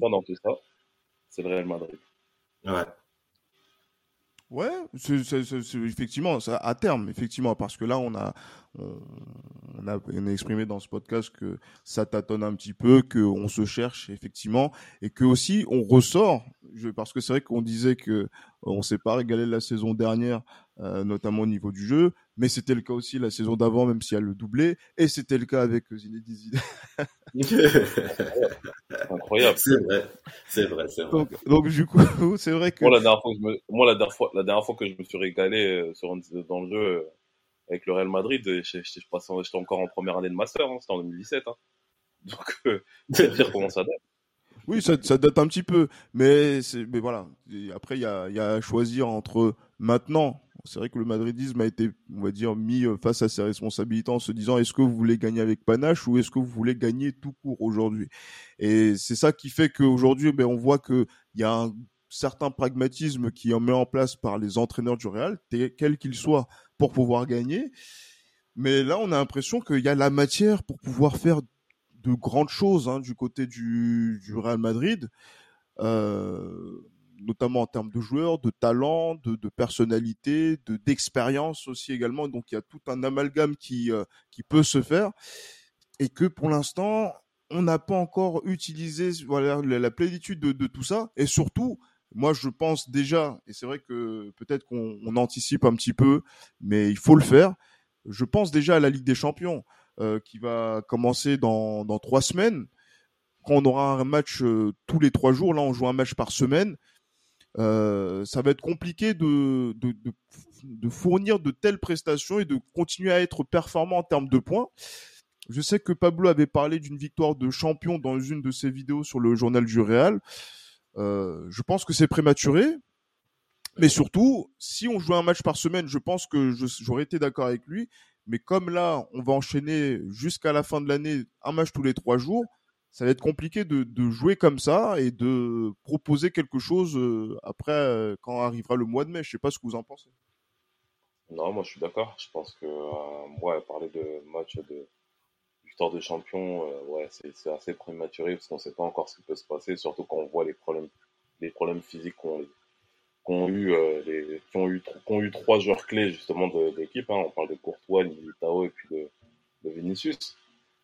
dans, dans tout ça, c'est le Real Madrid. Ouais. Ouais, c'est, effectivement, ça, à terme, effectivement, parce que là, on a, on, a, on a exprimé dans ce podcast que ça tâtonne un petit peu, qu'on se cherche, effectivement, et que aussi, on ressort, je, parce que c'est vrai qu'on disait que on s'est pas régalé la saison dernière euh, notamment au niveau du jeu, mais c'était le cas aussi la saison d'avant, même si elle le doublait, et c'était le cas avec Zinedine Zidane. Incroyable. C'est vrai, c'est vrai, c'est vrai. Donc, du coup, c'est vrai que moi la dernière fois, que je me... moi la dernière fois, la dernière fois que je me suis régalé euh, sur dans le jeu euh, avec le Real Madrid, j'étais encore en première année de master, hein, c'était en 2017. Hein. Donc, c'est dire comment ça date. Oui, ça, ça, date un petit peu, mais mais voilà. après, il y a, y a à choisir entre maintenant c'est vrai que le madridisme a été, on va dire, mis euh, face à ses responsabilités en se disant est-ce que vous voulez gagner avec panache ou est-ce que vous voulez gagner tout court aujourd'hui? Et c'est ça qui fait qu'aujourd'hui, ben, on voit qu'il y a un certain pragmatisme qui est mis en place par les entraîneurs du Real, quel qu'il soit, pour pouvoir gagner. Mais là, on a l'impression qu'il y a la matière pour pouvoir faire de grandes choses hein, du côté du, du Real Madrid. Euh, notamment en termes de joueurs, de talent, de, de personnalité, de d'expérience aussi également. Donc il y a tout un amalgame qui euh, qui peut se faire et que pour l'instant on n'a pas encore utilisé voilà la, plénitude de, tout ça et surtout moi je pense déjà et c'est vrai que peut-être qu'on on anticipe un petit peu mais il faut le faire. Je pense déjà à la Ligue des Champions euh, qui va commencer dans dans trois semaines quand on aura un match euh, tous les trois jours, là on joue un match par semaine, euh, ça va être compliqué de, de, de, de, fournir de telles prestations et de continuer à être performant en termes de points. Je sais que Pablo avait parlé d'une victoire de champion dans une de ses vidéos sur le journal du Real. Euh, je pense que c'est prématuré. Mais surtout, si on jouait un match par semaine, je pense que j'aurais été d'accord avec lui. Mais comme là, on va enchaîner jusqu'à la fin de l'année un match tous les trois jours, ça va être compliqué de, jouer comme ça et de proposer quelque chose euh, après euh, quand arrivera le mois de mai. Je sais pas ce que vous en pensez. Non, moi je suis d'accord. Je pense que euh, moi parler de match de victoire de champion, ouais, c'est assez prématuré parce qu'on ne sait pas encore ce qui peut se passer, surtout quand on voit les problèmes, les problèmes physiques qu'on qu eu, les, qui ont eu, ont eu trois joueurs clés justement de, l'équipe. Hein. On parle de Courtois, Militao et puis de, de Vinicius.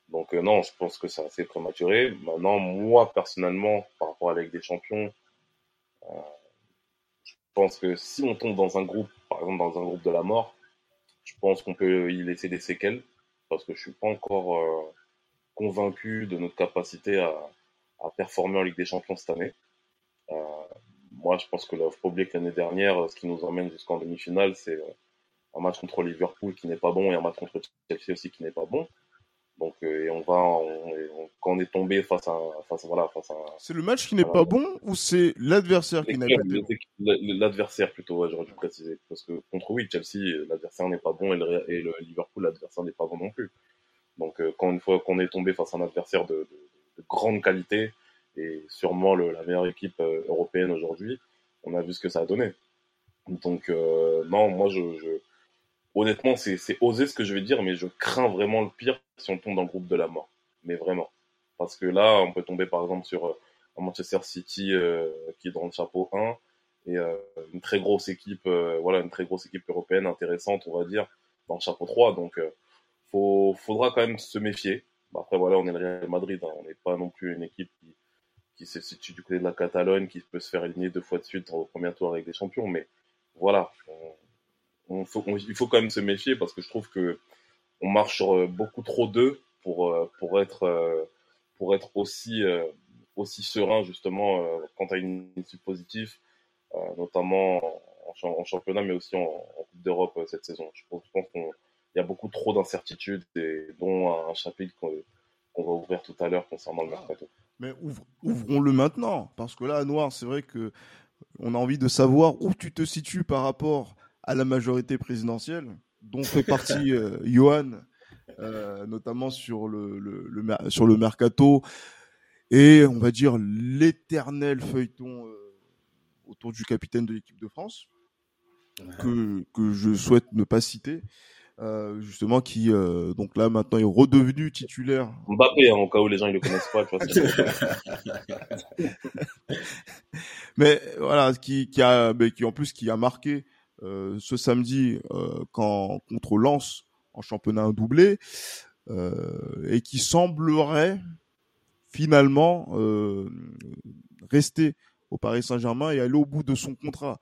Donc euh, non, je pense que c'est assez prématuré. Maintenant, moi personnellement, par rapport à la Ligue des Champions, euh, je pense que si on tombe dans un groupe, par exemple dans un groupe de la mort, je pense qu'on peut y laisser des séquelles, parce que je suis pas encore euh, convaincu de notre capacité à, performer en Ligue des Champions cette année. Moi, je pense que la oublier l'année dernière, ce qui nous emmène jusqu'en demi-finale, c'est un match contre Liverpool qui n'est pas bon et un match contre Chelsea aussi qui n'est pas bon. Donc, euh, et on va, on, quand on est tombé face à, face, voilà, face à. C'est le match qui n'est pas bon ou c'est l'adversaire qui n'est pas bon L'adversaire plutôt, j'aurais dû préciser. Parce que contre oui, Chelsea, l'adversaire n'est pas bon et le, et le Liverpool, l'adversaire n'est pas bon non plus. Donc, euh, quand une fois qu'on est tombé face à un adversaire de, de, grande qualité et sûrement le, la meilleure équipe euh, européenne aujourd'hui, on a vu ce que ça a donné. Donc, non, moi, je, je honnêtement, c'est osé ce que je vais dire, mais je crains vraiment le pire si on tombe dans le groupe de la mort. Mais vraiment. Parce que là, on peut tomber par exemple sur euh, un Manchester City euh, qui est dans le chapeau 1 et euh, une très grosse équipe, voilà, une très grosse équipe européenne intéressante, on va dire, dans le chapeau 3. Donc, faut, faudra quand même se méfier. Après, voilà, on est le Real Madrid, hein. on n'est pas non plus une équipe qui, se situe du côté de la Catalogne, qui peut se faire éliminer deux fois de suite au premier tour avec des champions. Mais voilà, il faut quand même se méfier parce que je trouve que on marche sur euh, beaucoup trop d'œufs pour, euh, pour, être, euh, pour être aussi, aussi serein justement quant à une issue positive, notamment en, championnat, mais aussi en, Coupe d'Europe cette saison. Je pense, qu'il y a beaucoup trop d'incertitudes, dont un chapitre qu'on va ouvrir tout à l'heure concernant le mercato. Mais ouvrons-le maintenant, parce que là, à Noir, c'est vrai que on a envie de savoir où tu te situes par rapport à la majorité présidentielle, dont fait partie euh, Johan, euh, notamment sur le, sur le mercato, et on va dire l'éternel feuilleton euh, autour du capitaine de l'équipe de France, que, que je souhaite ne pas citer. Euh, justement qui euh, donc là maintenant est redevenu titulaire. Mbappé, hein, au cas où les gens ne le connaissent pas. mais voilà, qui, qui a, mais qui en plus qui a marqué ce samedi euh, quand contre Lens en championnat doublé et qui semblerait finalement rester au Paris Saint-Germain et aller au bout de son contrat,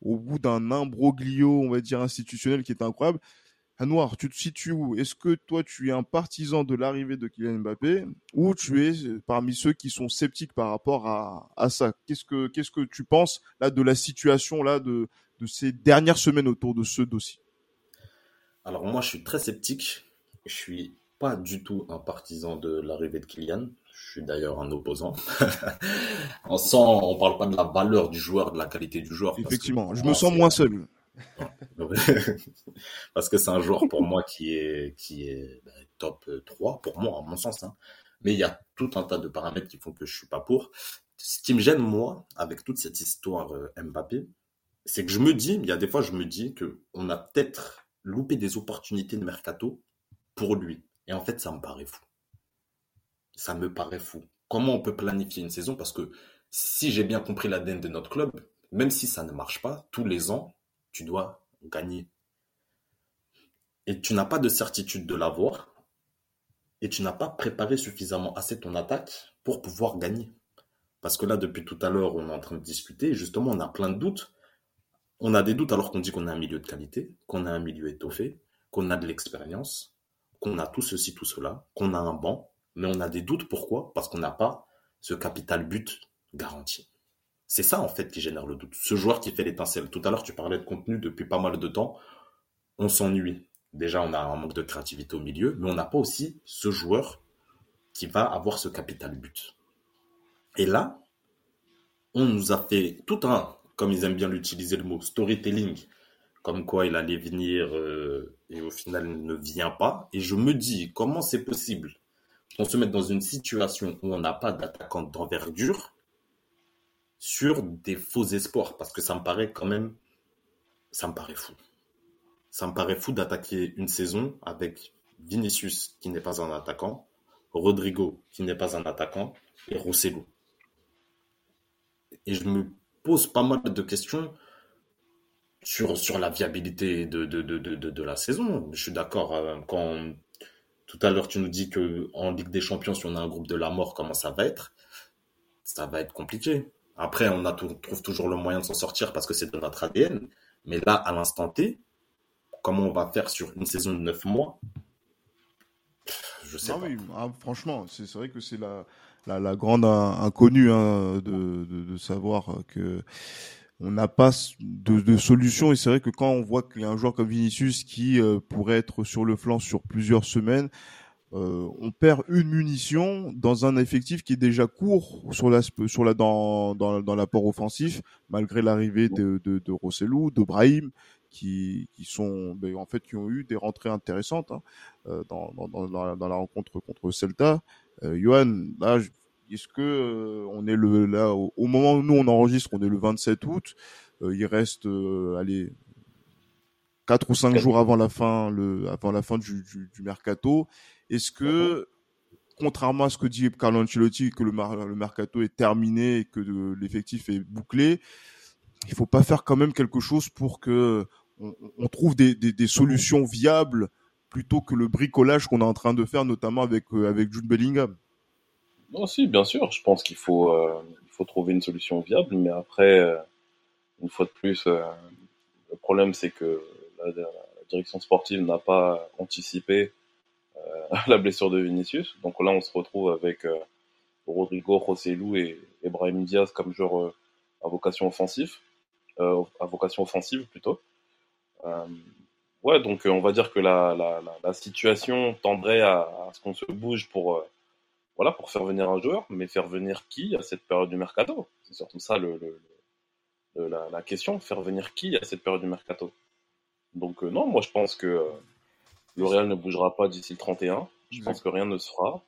au bout d'un imbroglio, on va dire institutionnel qui est incroyable. Noir, tu te situes où? Est-ce que toi, tu es un partisan de l'arrivée de Kylian Mbappé ou tu es euh, parmi ceux qui sont sceptiques par rapport à, ça? Qu'est-ce que qu'est-ce que tu penses là de la situation là de, de ces dernières semaines autour de ce dossier Alors moi, je suis très sceptique. Je suis pas du tout un partisan de l'arrivée de Kylian. Je suis d'ailleurs un opposant. on sent, on parle pas de la valeur du joueur, de la qualité du joueur. Effectivement, je me sens moins seul. Parce que c'est un joueur pour moi qui est, qui est ben, top 3, pour moi, à mon sens. Hein. Mais il y a tout un tas de paramètres qui font que je suis pas pour. Ce qui me gêne, moi, avec toute cette histoire euh, Mbappé, c'est que je me dis, il y a des fois, je me dis que on a peut-être loupé des opportunités de mercato pour lui. Et en fait, ça me paraît fou. Ça me paraît fou. Comment on peut planifier une saison? Parce que si j'ai bien compris l'ADN de notre club, même si ça ne marche pas, tous les ans, tu dois gagner. Et tu n'as pas de certitude de l'avoir. Et tu n'as pas préparé suffisamment assez ton attaque pour pouvoir gagner. Parce que là, depuis tout à l'heure, on est en train de discuter. Justement, on a plein de doutes. On a des doutes alors qu'on dit qu'on a un milieu de qualité, qu'on a un milieu étoffé, qu'on a de l'expérience, qu'on a tout ceci, tout cela, qu'on a un banc. Mais on a des doutes. Pourquoi? Parce qu'on n'a pas ce capital but garanti. C'est ça, en fait, qui génère le doute. Ce joueur qui fait l'étincelle. Tout à l'heure, tu parlais de contenu depuis pas mal de temps. On s'ennuie. Déjà, on a un manque de créativité au milieu, mais on n'a pas aussi ce joueur qui va avoir ce capital but. Et là, on nous a fait tout un, comme ils aiment bien l'utiliser le mot, storytelling, comme quoi il allait venir euh, et au final il ne vient pas. Et je me dis, comment c'est possible qu'on se mette dans une situation où on n'a pas d'attaquant d'envergure sur des faux espoirs? Parce que ça me paraît quand même, ça me paraît fou. Ça me paraît fou d'attaquer une saison avec Vinicius qui n'est pas un attaquant, Rodrigo qui n'est pas un attaquant et Rosselló. Et je me pose pas mal de questions sur, sur la viabilité de, de, de, de, la saison. Je suis d'accord euh, quand tout à l'heure tu nous dis que en Ligue des Champions, si on a un groupe de la mort, comment ça va être? Ça va être compliqué. Après, on a trouve toujours le moyen de s'en sortir parce que c'est de notre ADN. Mais là, à l'instant T, comment on va faire sur une saison de 9 mois? Je sais pas. Ah, franchement, c'est vrai que c'est la, la, grande inconnue hein, de, savoir que on n'a pas de, solution et c'est vrai que quand on voit qu'il y a un joueur comme Vinicius qui euh, pourrait être sur le flanc sur plusieurs semaines, euh, on perd une munition dans un effectif qui est déjà court sur la, sur la, dans, dans, l'apport offensif, malgré l'arrivée de, de, de Rossellou, de Brahim, qui, qui sont, ben, en fait, qui ont eu des rentrées intéressantes hein, euh, dans, la, dans, la, rencontre contre Celta. Euh, Johan, là, est-ce que euh, on est le là au, moment où nous on enregistre, on est le 27 août. Euh, il reste, allez, quatre ou cinq jours avant la fin, le, avant la fin du, du, du mercato. Est-ce que, contrairement à ce que dit Carlo Ancelotti, que le, le mercato est terminé et que l'effectif est bouclé, il faut pas faire quand même quelque chose pour que on, trouve des, des, solutions viables plutôt que le bricolage qu'on est en train de faire, notamment avec euh, avec Jude Bellingham. Non, si, bien sûr. Je pense qu'il faut, euh, faut trouver une solution viable, mais après, euh, une fois de plus, le problème c'est que la, direction sportive n'a pas anticipé la blessure de Vinicius. Donc là, on se retrouve avec Rodrigo, Rossellou et, et Brahim Diaz comme joueurs à vocation offensive, à vocation offensive plutôt. Ouais, donc on va dire que la, la, la situation tendrait à, à ce qu'on se bouge pour voilà, pour faire venir un joueur, mais faire venir qui à cette période du mercato? C'est surtout ça le, le, la, la, question, faire venir qui à cette période du mercato? Donc euh, non, moi je pense que euh, le Real ne bougera pas d'ici le 31, je pense que rien ne se fera,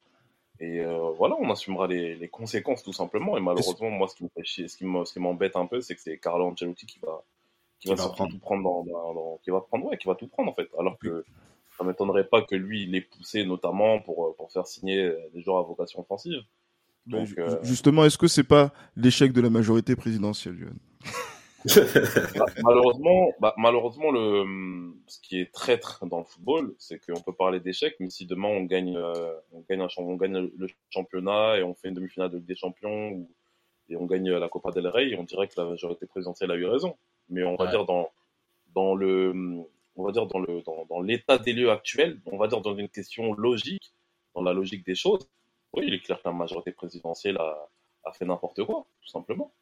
et euh, voilà, on assumera les, les, conséquences tout simplement, et malheureusement, moi ce qui me fait chier, ce qui m'embête un peu, c'est que c'est Carlo Ancelotti qui va, qui, va, tout prendre dans, dans, qui va prendre, ouais, qui va tout prendre en fait, alors que ça m'étonnerait pas que lui, il l'ait poussé notamment pour, euh, pour faire signer euh, des joueurs à vocation offensive. Donc, euh... Justement, est-ce que c'est pas l'échec de la majorité présidentielle, bah, malheureusement, bah, malheureusement, le, ce qui est traître dans le football, c'est qu'on peut parler d'échec, mais si demain on gagne, euh, on gagne, un, on gagne le championnat et on fait une demi-finale de Ligue des Champions ou, et on gagne la Copa del Rey, on dirait que la majorité présidentielle a eu raison. Mais on va dire dans, dans le, on va dire, dans le dans, dans l'état des lieux actuel, on va dire dans une question logique, dans la logique des choses, oui, il est clair que la majorité présidentielle a, a fait n'importe quoi, tout simplement.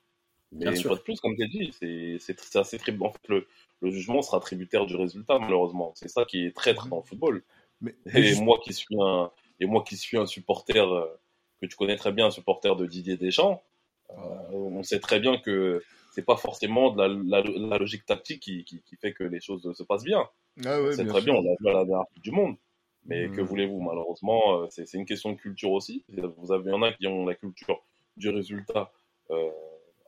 Mais une fois de plus, comme tu as dit, c'est assez tributaire. En fait, le, le, jugement sera tributaire du résultat, malheureusement. C'est ça qui est traître dans le football. Mais, et, moi qui suis un, et moi qui suis un supporter, euh, que tu connais très bien, un supporter de Didier Deschamps, euh, on sait très bien que c'est pas forcément de la, la, la logique tactique qui, qui, qui, fait que les choses se passent bien. Ah ouais, c'est très bien, on l'a vu à la dernière du monde. Mais mmh. que voulez-vous, malheureusement, euh, c'est une question de culture aussi. Vous avez, il y en a qui ont la culture du résultat euh,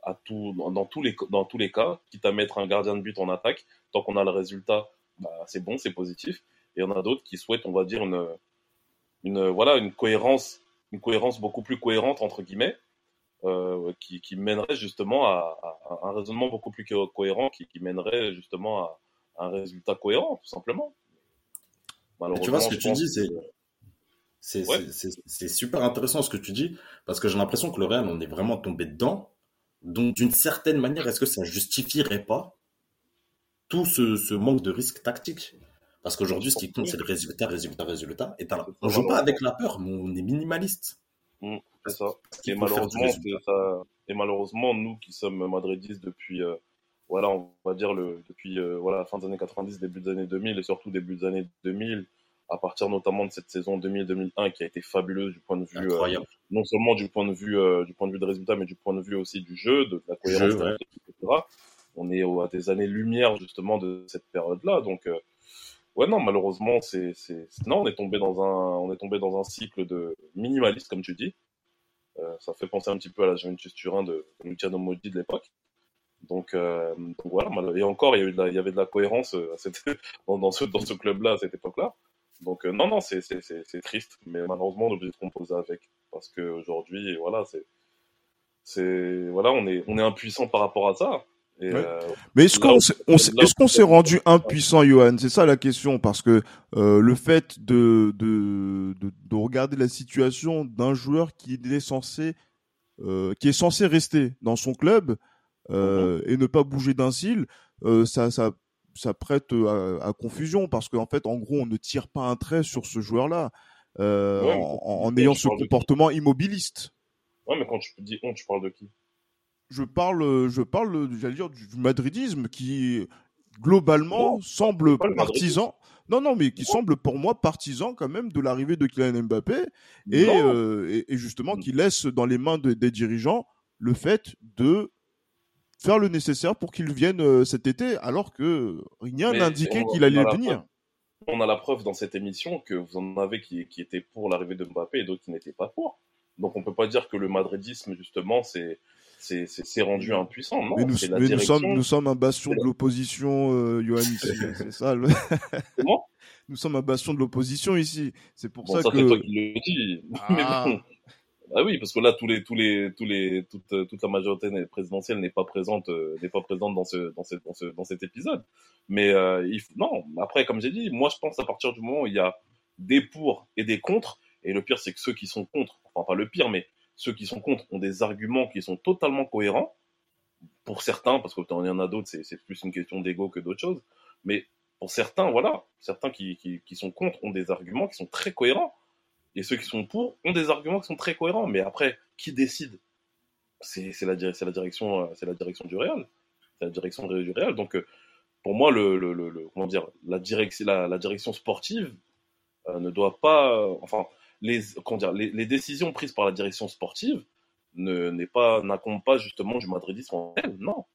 à tout, dans, dans, tous les, dans tous les cas, quitte à mettre un gardien de but en attaque. Tant qu'on a le résultat, bah, c'est bon, c'est positif. Et il y en a d'autres qui souhaitent, on va dire, une, une, voilà, une cohérence, une cohérence beaucoup plus cohérente, entre guillemets, euh, qui, qui, mènerait justement à, à, un raisonnement beaucoup plus cohérent, qui, qui mènerait justement à, un résultat cohérent, tout simplement. Tu vois ce que tu dis, c'est c'est super intéressant ce que tu dis, parce que j'ai l'impression que le Real, on est vraiment tombé dedans. Donc, d'une certaine manière, est-ce que ça justifierait pas tout ce, ce manque de risque tactique? Parce qu'aujourd'hui, ce qui compte, c'est le résultat, résultat, résultat. Et on joue pas avec la peur, mais on est minimaliste. Mmh, c'est ça. Et malheureusement, ça. Et malheureusement, nous qui sommes madridistes depuis, euh, voilà, on va dire le, depuis euh, voilà, la fin des années 90, début des années 2000 et surtout début des années 2000, à partir notamment de cette saison 2000-2001 qui a été fabuleuse du point de vue, euh, non seulement du point de vue du point de vue de résultat, mais du point de vue aussi du jeu, de la cohérence, jeu, etc. On est à des années-lumière justement de cette période-là, donc ouais non malheureusement c'est non on est tombé dans un on est tombé dans un cycle de minimaliste comme tu dis ça fait penser un petit peu à la Juventus Turin de, Luciano Modi de l'époque. Donc, euh, donc, voilà, et encore, il y, avait de la cohérence euh, dans, ce, club-là à cette époque-là. Donc non, non, c'est triste, mais malheureusement, on est obligé de composer avec. Parce qu'aujourd'hui, voilà, on est impuissant par rapport à ça. Euh, Mais est-ce qu'on est, qu'on s'est rendu impuissant, Johan? C'est ça la question, parce que euh, le fait de, de, de, de, regarder la situation d'un joueur qui est censé euh, qui est censé rester dans son club euh, mm-hmm. et ne pas bouger d'un cil, ça, ça, ça prête à, à confusion, parce qu'en fait, en gros, on ne tire pas un trait sur ce joueur-là en ayant ce comportement immobiliste. Ouais, mais quand tu dis on, tu parles de qui? Je parle, je parle, j'allais dire du madridisme qui globalement semble partisan. Non, non, mais qui semble pour moi partisan quand même de l'arrivée de Kylian Mbappé et, euh, et, et, justement qui laisse dans les mains de, des dirigeants le fait de faire le nécessaire pour qu'il vienne euh, cet été, alors que rien n'indiquait qu'il allait venir. On a la preuve dans cette émission que vous en avez qui, qui étaient pour l'arrivée de Mbappé et d'autres qui n'étaient pas pour. Donc on peut pas dire que le madridisme justement c'est c'est rendu impuissant. Non, mais nous, mais nous, sommes, nous sommes un bastion de l'opposition, euh, Johan, c'est ça. Le... Comment? Nous sommes un bastion de l'opposition ici. C'est pour bon, ça, que. Toi qui le dis. Ah. Mais bon. Ah oui, parce que là, tous les, tous les, tous les, toute, toute la majorité présidentielle n'est pas présente, euh, n'est pas présente dans ce, dans ce, dans ce, dans cet épisode. Mais euh, il faut, non. Après, comme j'ai dit, moi, je pense à partir du moment où il y a des pour et des contre, et le pire, c'est que ceux qui sont contre, enfin pas le pire, mais ceux qui sont contre ont des arguments qui sont totalement cohérents. Pour certains, parce qu'il y en a d'autres, c'est plus une question d'ego que d'autre chose. Mais pour certains, voilà, certains qui, sont contre ont des arguments qui sont très cohérents. Et ceux qui sont pour ont des arguments qui sont très cohérents. Mais après, qui décide? C'est la, la, direction, euh, la direction du Real. C'est la direction du Real. Donc, euh, pour moi, la direction sportive euh, ne doit pas, enfin, les, dire, les, les, décisions prises par la direction sportive ne n'est pas pas justement du madridisme en elle, non,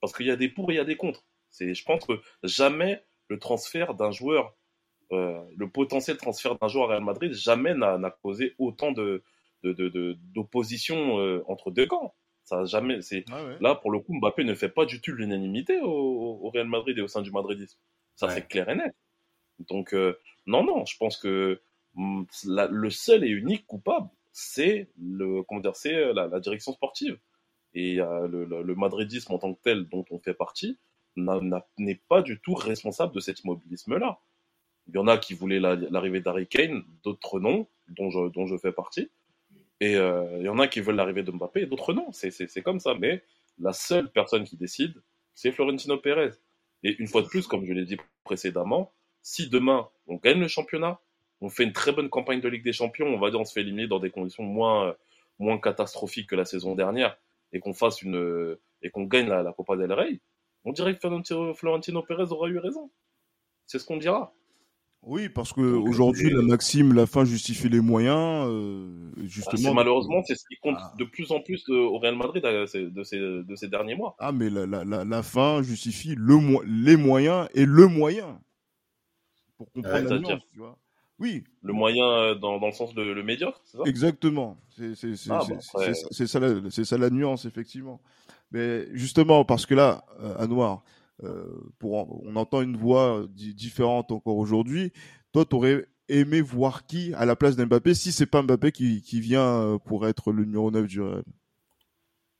parce qu'il y a des pour et il y a des contre. C'est, je pense que jamais le transfert d'un joueur, euh, le potentiel transfert d'un joueur à Real Madrid, jamais n'a causé autant de d'opposition de, de, euh, entre deux camps. Ça jamais. C'est ah là pour le coup, Mbappé ne fait pas du tout l'unanimité au, au, Real Madrid et au sein du madridisme. Ça c'est clair et net. Donc euh, non non, je pense que mm, le seul et unique coupable, c'est le c'est la, la, direction sportive et euh, le, madridisme en tant que tel dont on fait partie n'est pas du tout responsable de cet immobilisme-là. Il y en a qui voulaient l'arrivée d'Harry Kane, d'autres non, dont je, dont je fais partie. Et euh, il y en a qui veulent l'arrivée de Mbappé, d'autres non. C'est comme ça. Mais la seule personne qui décide, c'est Florentino Pérez. Et une fois de plus, comme je l'ai dit précédemment, si demain on gagne le championnat, on fait une très bonne campagne de Ligue des Champions, on va dire on se fait éliminer dans des conditions moins, moins catastrophiques que la saison dernière, et qu'on fasse une et qu'on gagne la, la Copa del Rey, on dirait que Florentino Pérez aura eu raison. C'est ce qu'on dira. Oui, parce que aujourd'hui, la maxime, la fin justifie les moyens. Euh, justement. Ah, malheureusement, c'est ce qui compte ah. de plus en plus au Real Madrid euh, de ces, de ces derniers mois. Ah, mais la, la, la, fin justifie le, les moyens et le moyen. Pour comprendre la nuance, tu vois. Oui. Le moyen euh, dans, dans le sens de le médiocre, c'est ça? Exactement. C'est ah, ça, ça, la nuance, effectivement. Mais justement, parce que là, à Noir, euh, pour, on entend une voix différente encore aujourd'hui. Toi, tu aurais aimé voir qui à la place d'Mbappé si c'est pas Mbappé qui, qui, vient euh, pour être le numéro 9 du Real?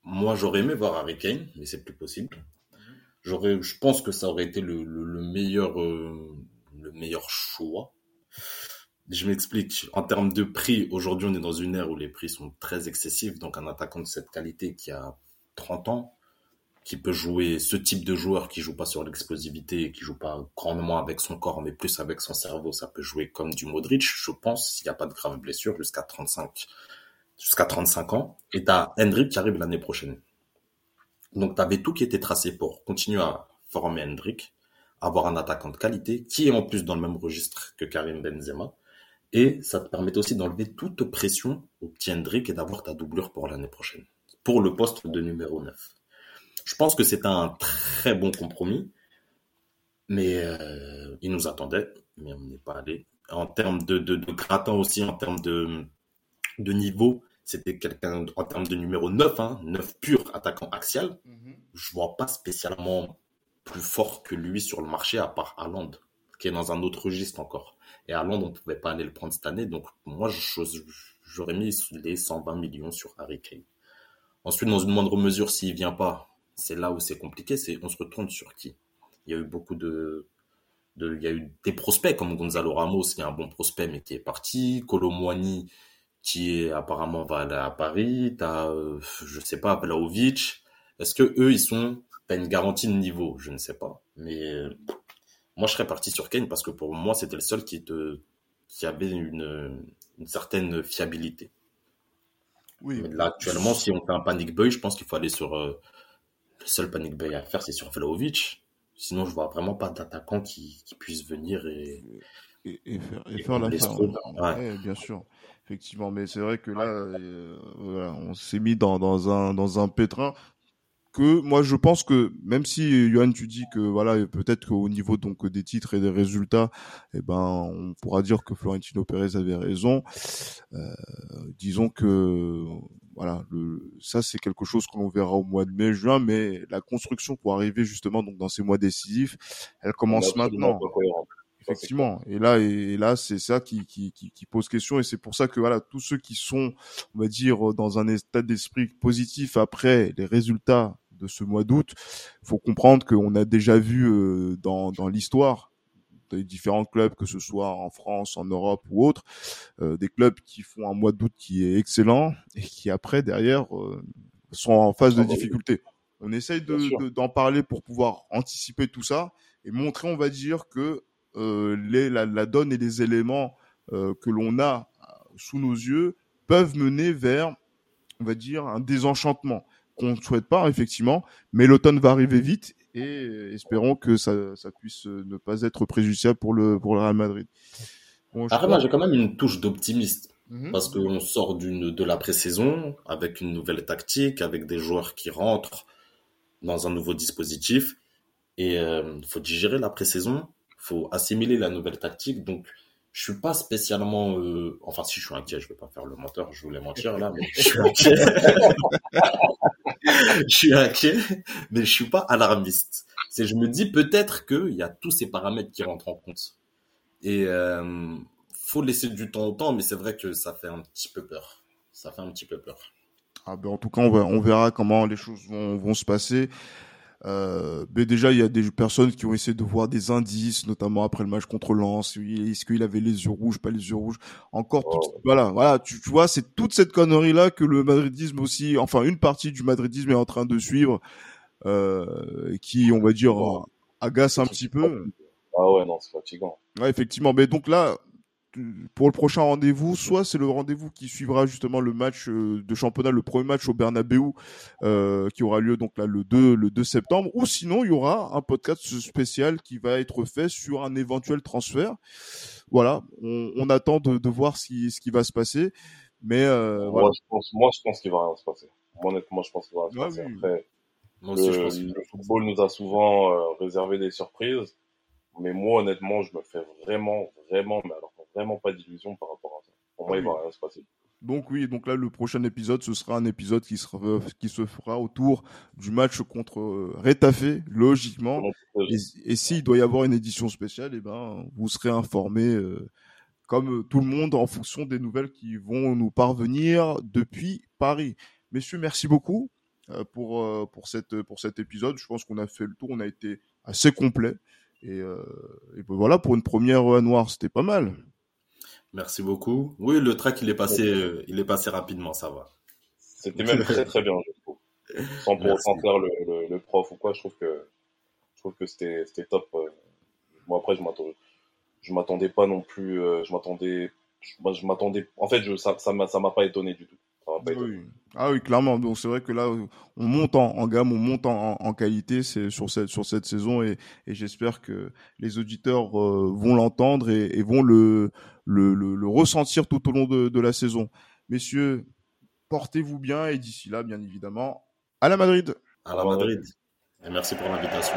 Moi, j'aurais aimé voir Harry Kane, mais c'est plus possible. J'aurais, je pense que ça aurait été le, le, meilleur, euh, le meilleur choix. Je m'explique. En termes de prix, aujourd'hui, on est dans une ère où les prix sont très excessifs. Donc, un attaquant de cette qualité qui a 30 ans, qui peut jouer ce type de joueur qui joue pas sur l'explosivité, qui joue pas grandement avec son corps, mais plus avec son cerveau, ça peut jouer comme du Modric, je pense, s'il n'y a pas de grave blessure, jusqu'à 35, jusqu'à 35 ans. Et t'as Hendrick qui arrive l'année prochaine. Donc t'avais tout qui était tracé pour continuer à former Hendrick, avoir un attaquant de qualité, qui est en plus dans le même registre que Karim Benzema. Et ça te permet aussi d'enlever toute pression au petit Hendrick et d'avoir ta doublure pour l'année prochaine. Pour le poste de numéro 9. Je pense que c'est un très bon compromis, mais euh, il nous attendait, mais on n'est pas allé. En termes de, de, de gratin aussi, en termes de, de niveau, c'était quelqu'un en termes de numéro 9, hein, 9 pur attaquant axial. Mhm. Je vois pas spécialement plus fort que lui sur le marché à part Haaland, qui est dans un autre registre encore. Et Haaland, on ne pouvait pas aller le prendre cette année, donc moi j'aurais mis les 120 millions sur Harry Kane. Ensuite, dans une moindre mesure, s'il vient pas, c'est là où c'est compliqué, c'est on se retourne sur qui? Il y a eu beaucoup de, de, il y a eu des prospects comme Gonzalo Ramos qui est un bon prospect mais qui est parti, Colomwani qui est apparemment va aller à Paris, t'as euh, je sais pas Vlaovic. Est-ce que eux ils sont t'as une garantie de niveau? Je ne sais pas, mais moi je serais parti sur Kane parce que pour moi c'était le seul qui te qui avait une, une certaine fiabilité. Oui. Mais là actuellement si on fait un panic boy, je pense qu'il faut aller sur euh, le seul panic buy à faire, c'est sur Vlaovic. Sinon, je vois vraiment pas d'attaquant qui, qui, puisse venir et, et, et faire, et faire la Ouais. bien sûr, effectivement. Mais c'est vrai que là, euh, voilà, on s'est mis dans, dans, un, dans un pétrin que moi je pense que même si Johan tu dis que voilà peut-être qu'au niveau donc des titres et des résultats eh ben on pourra dire que Florentino Pérez avait raison euh, disons que voilà, le, ça c'est quelque chose que l'on verra au mois de mai, juin, mais la construction pour arriver justement donc dans ces mois décisifs, elle commence maintenant. Effectivement. Et là, et là, c'est ça qui, qui, qui, qui, pose question, et c'est pour ça que voilà, tous ceux qui sont, on va dire, dans un état d'esprit positif après les résultats de ce mois d'août, faut comprendre qu'on a déjà vu euh, dans, dans l'histoire des différents clubs, que ce soit en France, en Europe ou autre, des clubs qui font un mois d'août qui est excellent et qui après derrière sont en phase de ah bah difficulté. On essaye de, d'en parler pour pouvoir anticiper tout ça et montrer, on va dire, que les, la, la, donne et les éléments que l'on a sous nos yeux peuvent mener vers, on va dire, un désenchantement qu'on ne souhaite pas effectivement, mais l'automne va arriver vite et espérons que ça, ça puisse ne pas être préjudiciable pour le pour le Real Madrid. Bon, Après, moi, j'ai quand même une touche d'optimiste. Mhm. Parce qu'on sort d'une, de la pré-saison avec une nouvelle tactique, avec des joueurs qui rentrent dans un nouveau dispositif. Et il euh, faut digérer la pré-saison, faut assimiler la nouvelle tactique. Donc, je suis pas spécialement, euh, enfin si je suis inquiet, je vais pas faire le menteur, je voulais mentir là, mais je suis inquiet. je suis inquiet, mais je suis pas alarmiste. C'est, je me dis peut-être qu'il y a tous ces paramètres qui rentrent en compte. Et euh, faut laisser du temps au temps, mais c'est vrai que ça fait un petit peu peur. Ça fait un petit peu peur. Ah ben en tout cas, on, verra comment les choses vont se passer. Euh, mais déjà, il y a des personnes qui ont essayé de voir des indices, notamment après le match contre Lens. Est-ce qu'il avait les yeux rouges, pas les yeux rouges? Encore, tout, voilà, voilà. Tu, tu vois, c'est toute cette connerie là que le madridisme aussi, enfin une partie du madridisme est en train de suivre, euh, qui, on va dire, agace un petit peu. Ah ouais, non, c'est fatigant. Ouais, effectivement. Mais donc là, pour le prochain rendez-vous, soit c'est le rendez-vous qui suivra justement le match euh, de championnat, le premier match au Bernabeu, euh, qui aura lieu donc là le 2 le 2 septembre, ou sinon il y aura un podcast spécial qui va être fait sur un éventuel transfert. Voilà, on, on attend de, de, voir ce qui, ce qui va se passer, mais euh, moi, je pense, moi je pense qu'il va rien se passer. honnêtement, je pense qu'il va rien se passer. Après, le, le, football nous a souvent euh, réservé des surprises, mais moi honnêtement, je me fais vraiment, vraiment, mais alors vraiment pas d'illusion par rapport à ça. Pour moi, il va rien se passer. Donc oui, donc là le prochain épisode, ce sera un épisode qui, sera, qui se fera autour du match contre euh, Retafe, logiquement. Et, s'il doit y avoir une édition spéciale, eh ben vous serez informé euh, comme tout le monde en fonction des nouvelles qui vont nous parvenir depuis Paris. Messieurs, merci beaucoup euh, pour pour cette pour cet épisode. Je pense qu'on a fait le tour, on a été assez complet et, et ben voilà pour une première noire, c'était pas mal. Merci beaucoup. Oui, le track, il est passé, euh, il est passé rapidement, ça va. C'était même très très bien, je trouve. Sans pour autant faire le, le, le, prof ou quoi, je trouve que, je trouve que c'était, c'était top. Euh. Moi, après, je m'attendais, je m'attendais pas non plus, euh, je m'attendais, je m'attendais, en fait, je, ça, ça m'a, ça m'a pas étonné du tout. Ah oui, clairement. Donc c'est vrai que là, on monte en, gamme, on monte en, en qualité c'est sur cette sur cette saison et, et j'espère que les auditeurs euh, vont l'entendre et, et, vont le, le, le, ressentir tout au long de, de la saison. Messieurs, portez-vous bien et d'ici là, bien évidemment, à la Madrid. À la Madrid. Et merci pour l'invitation.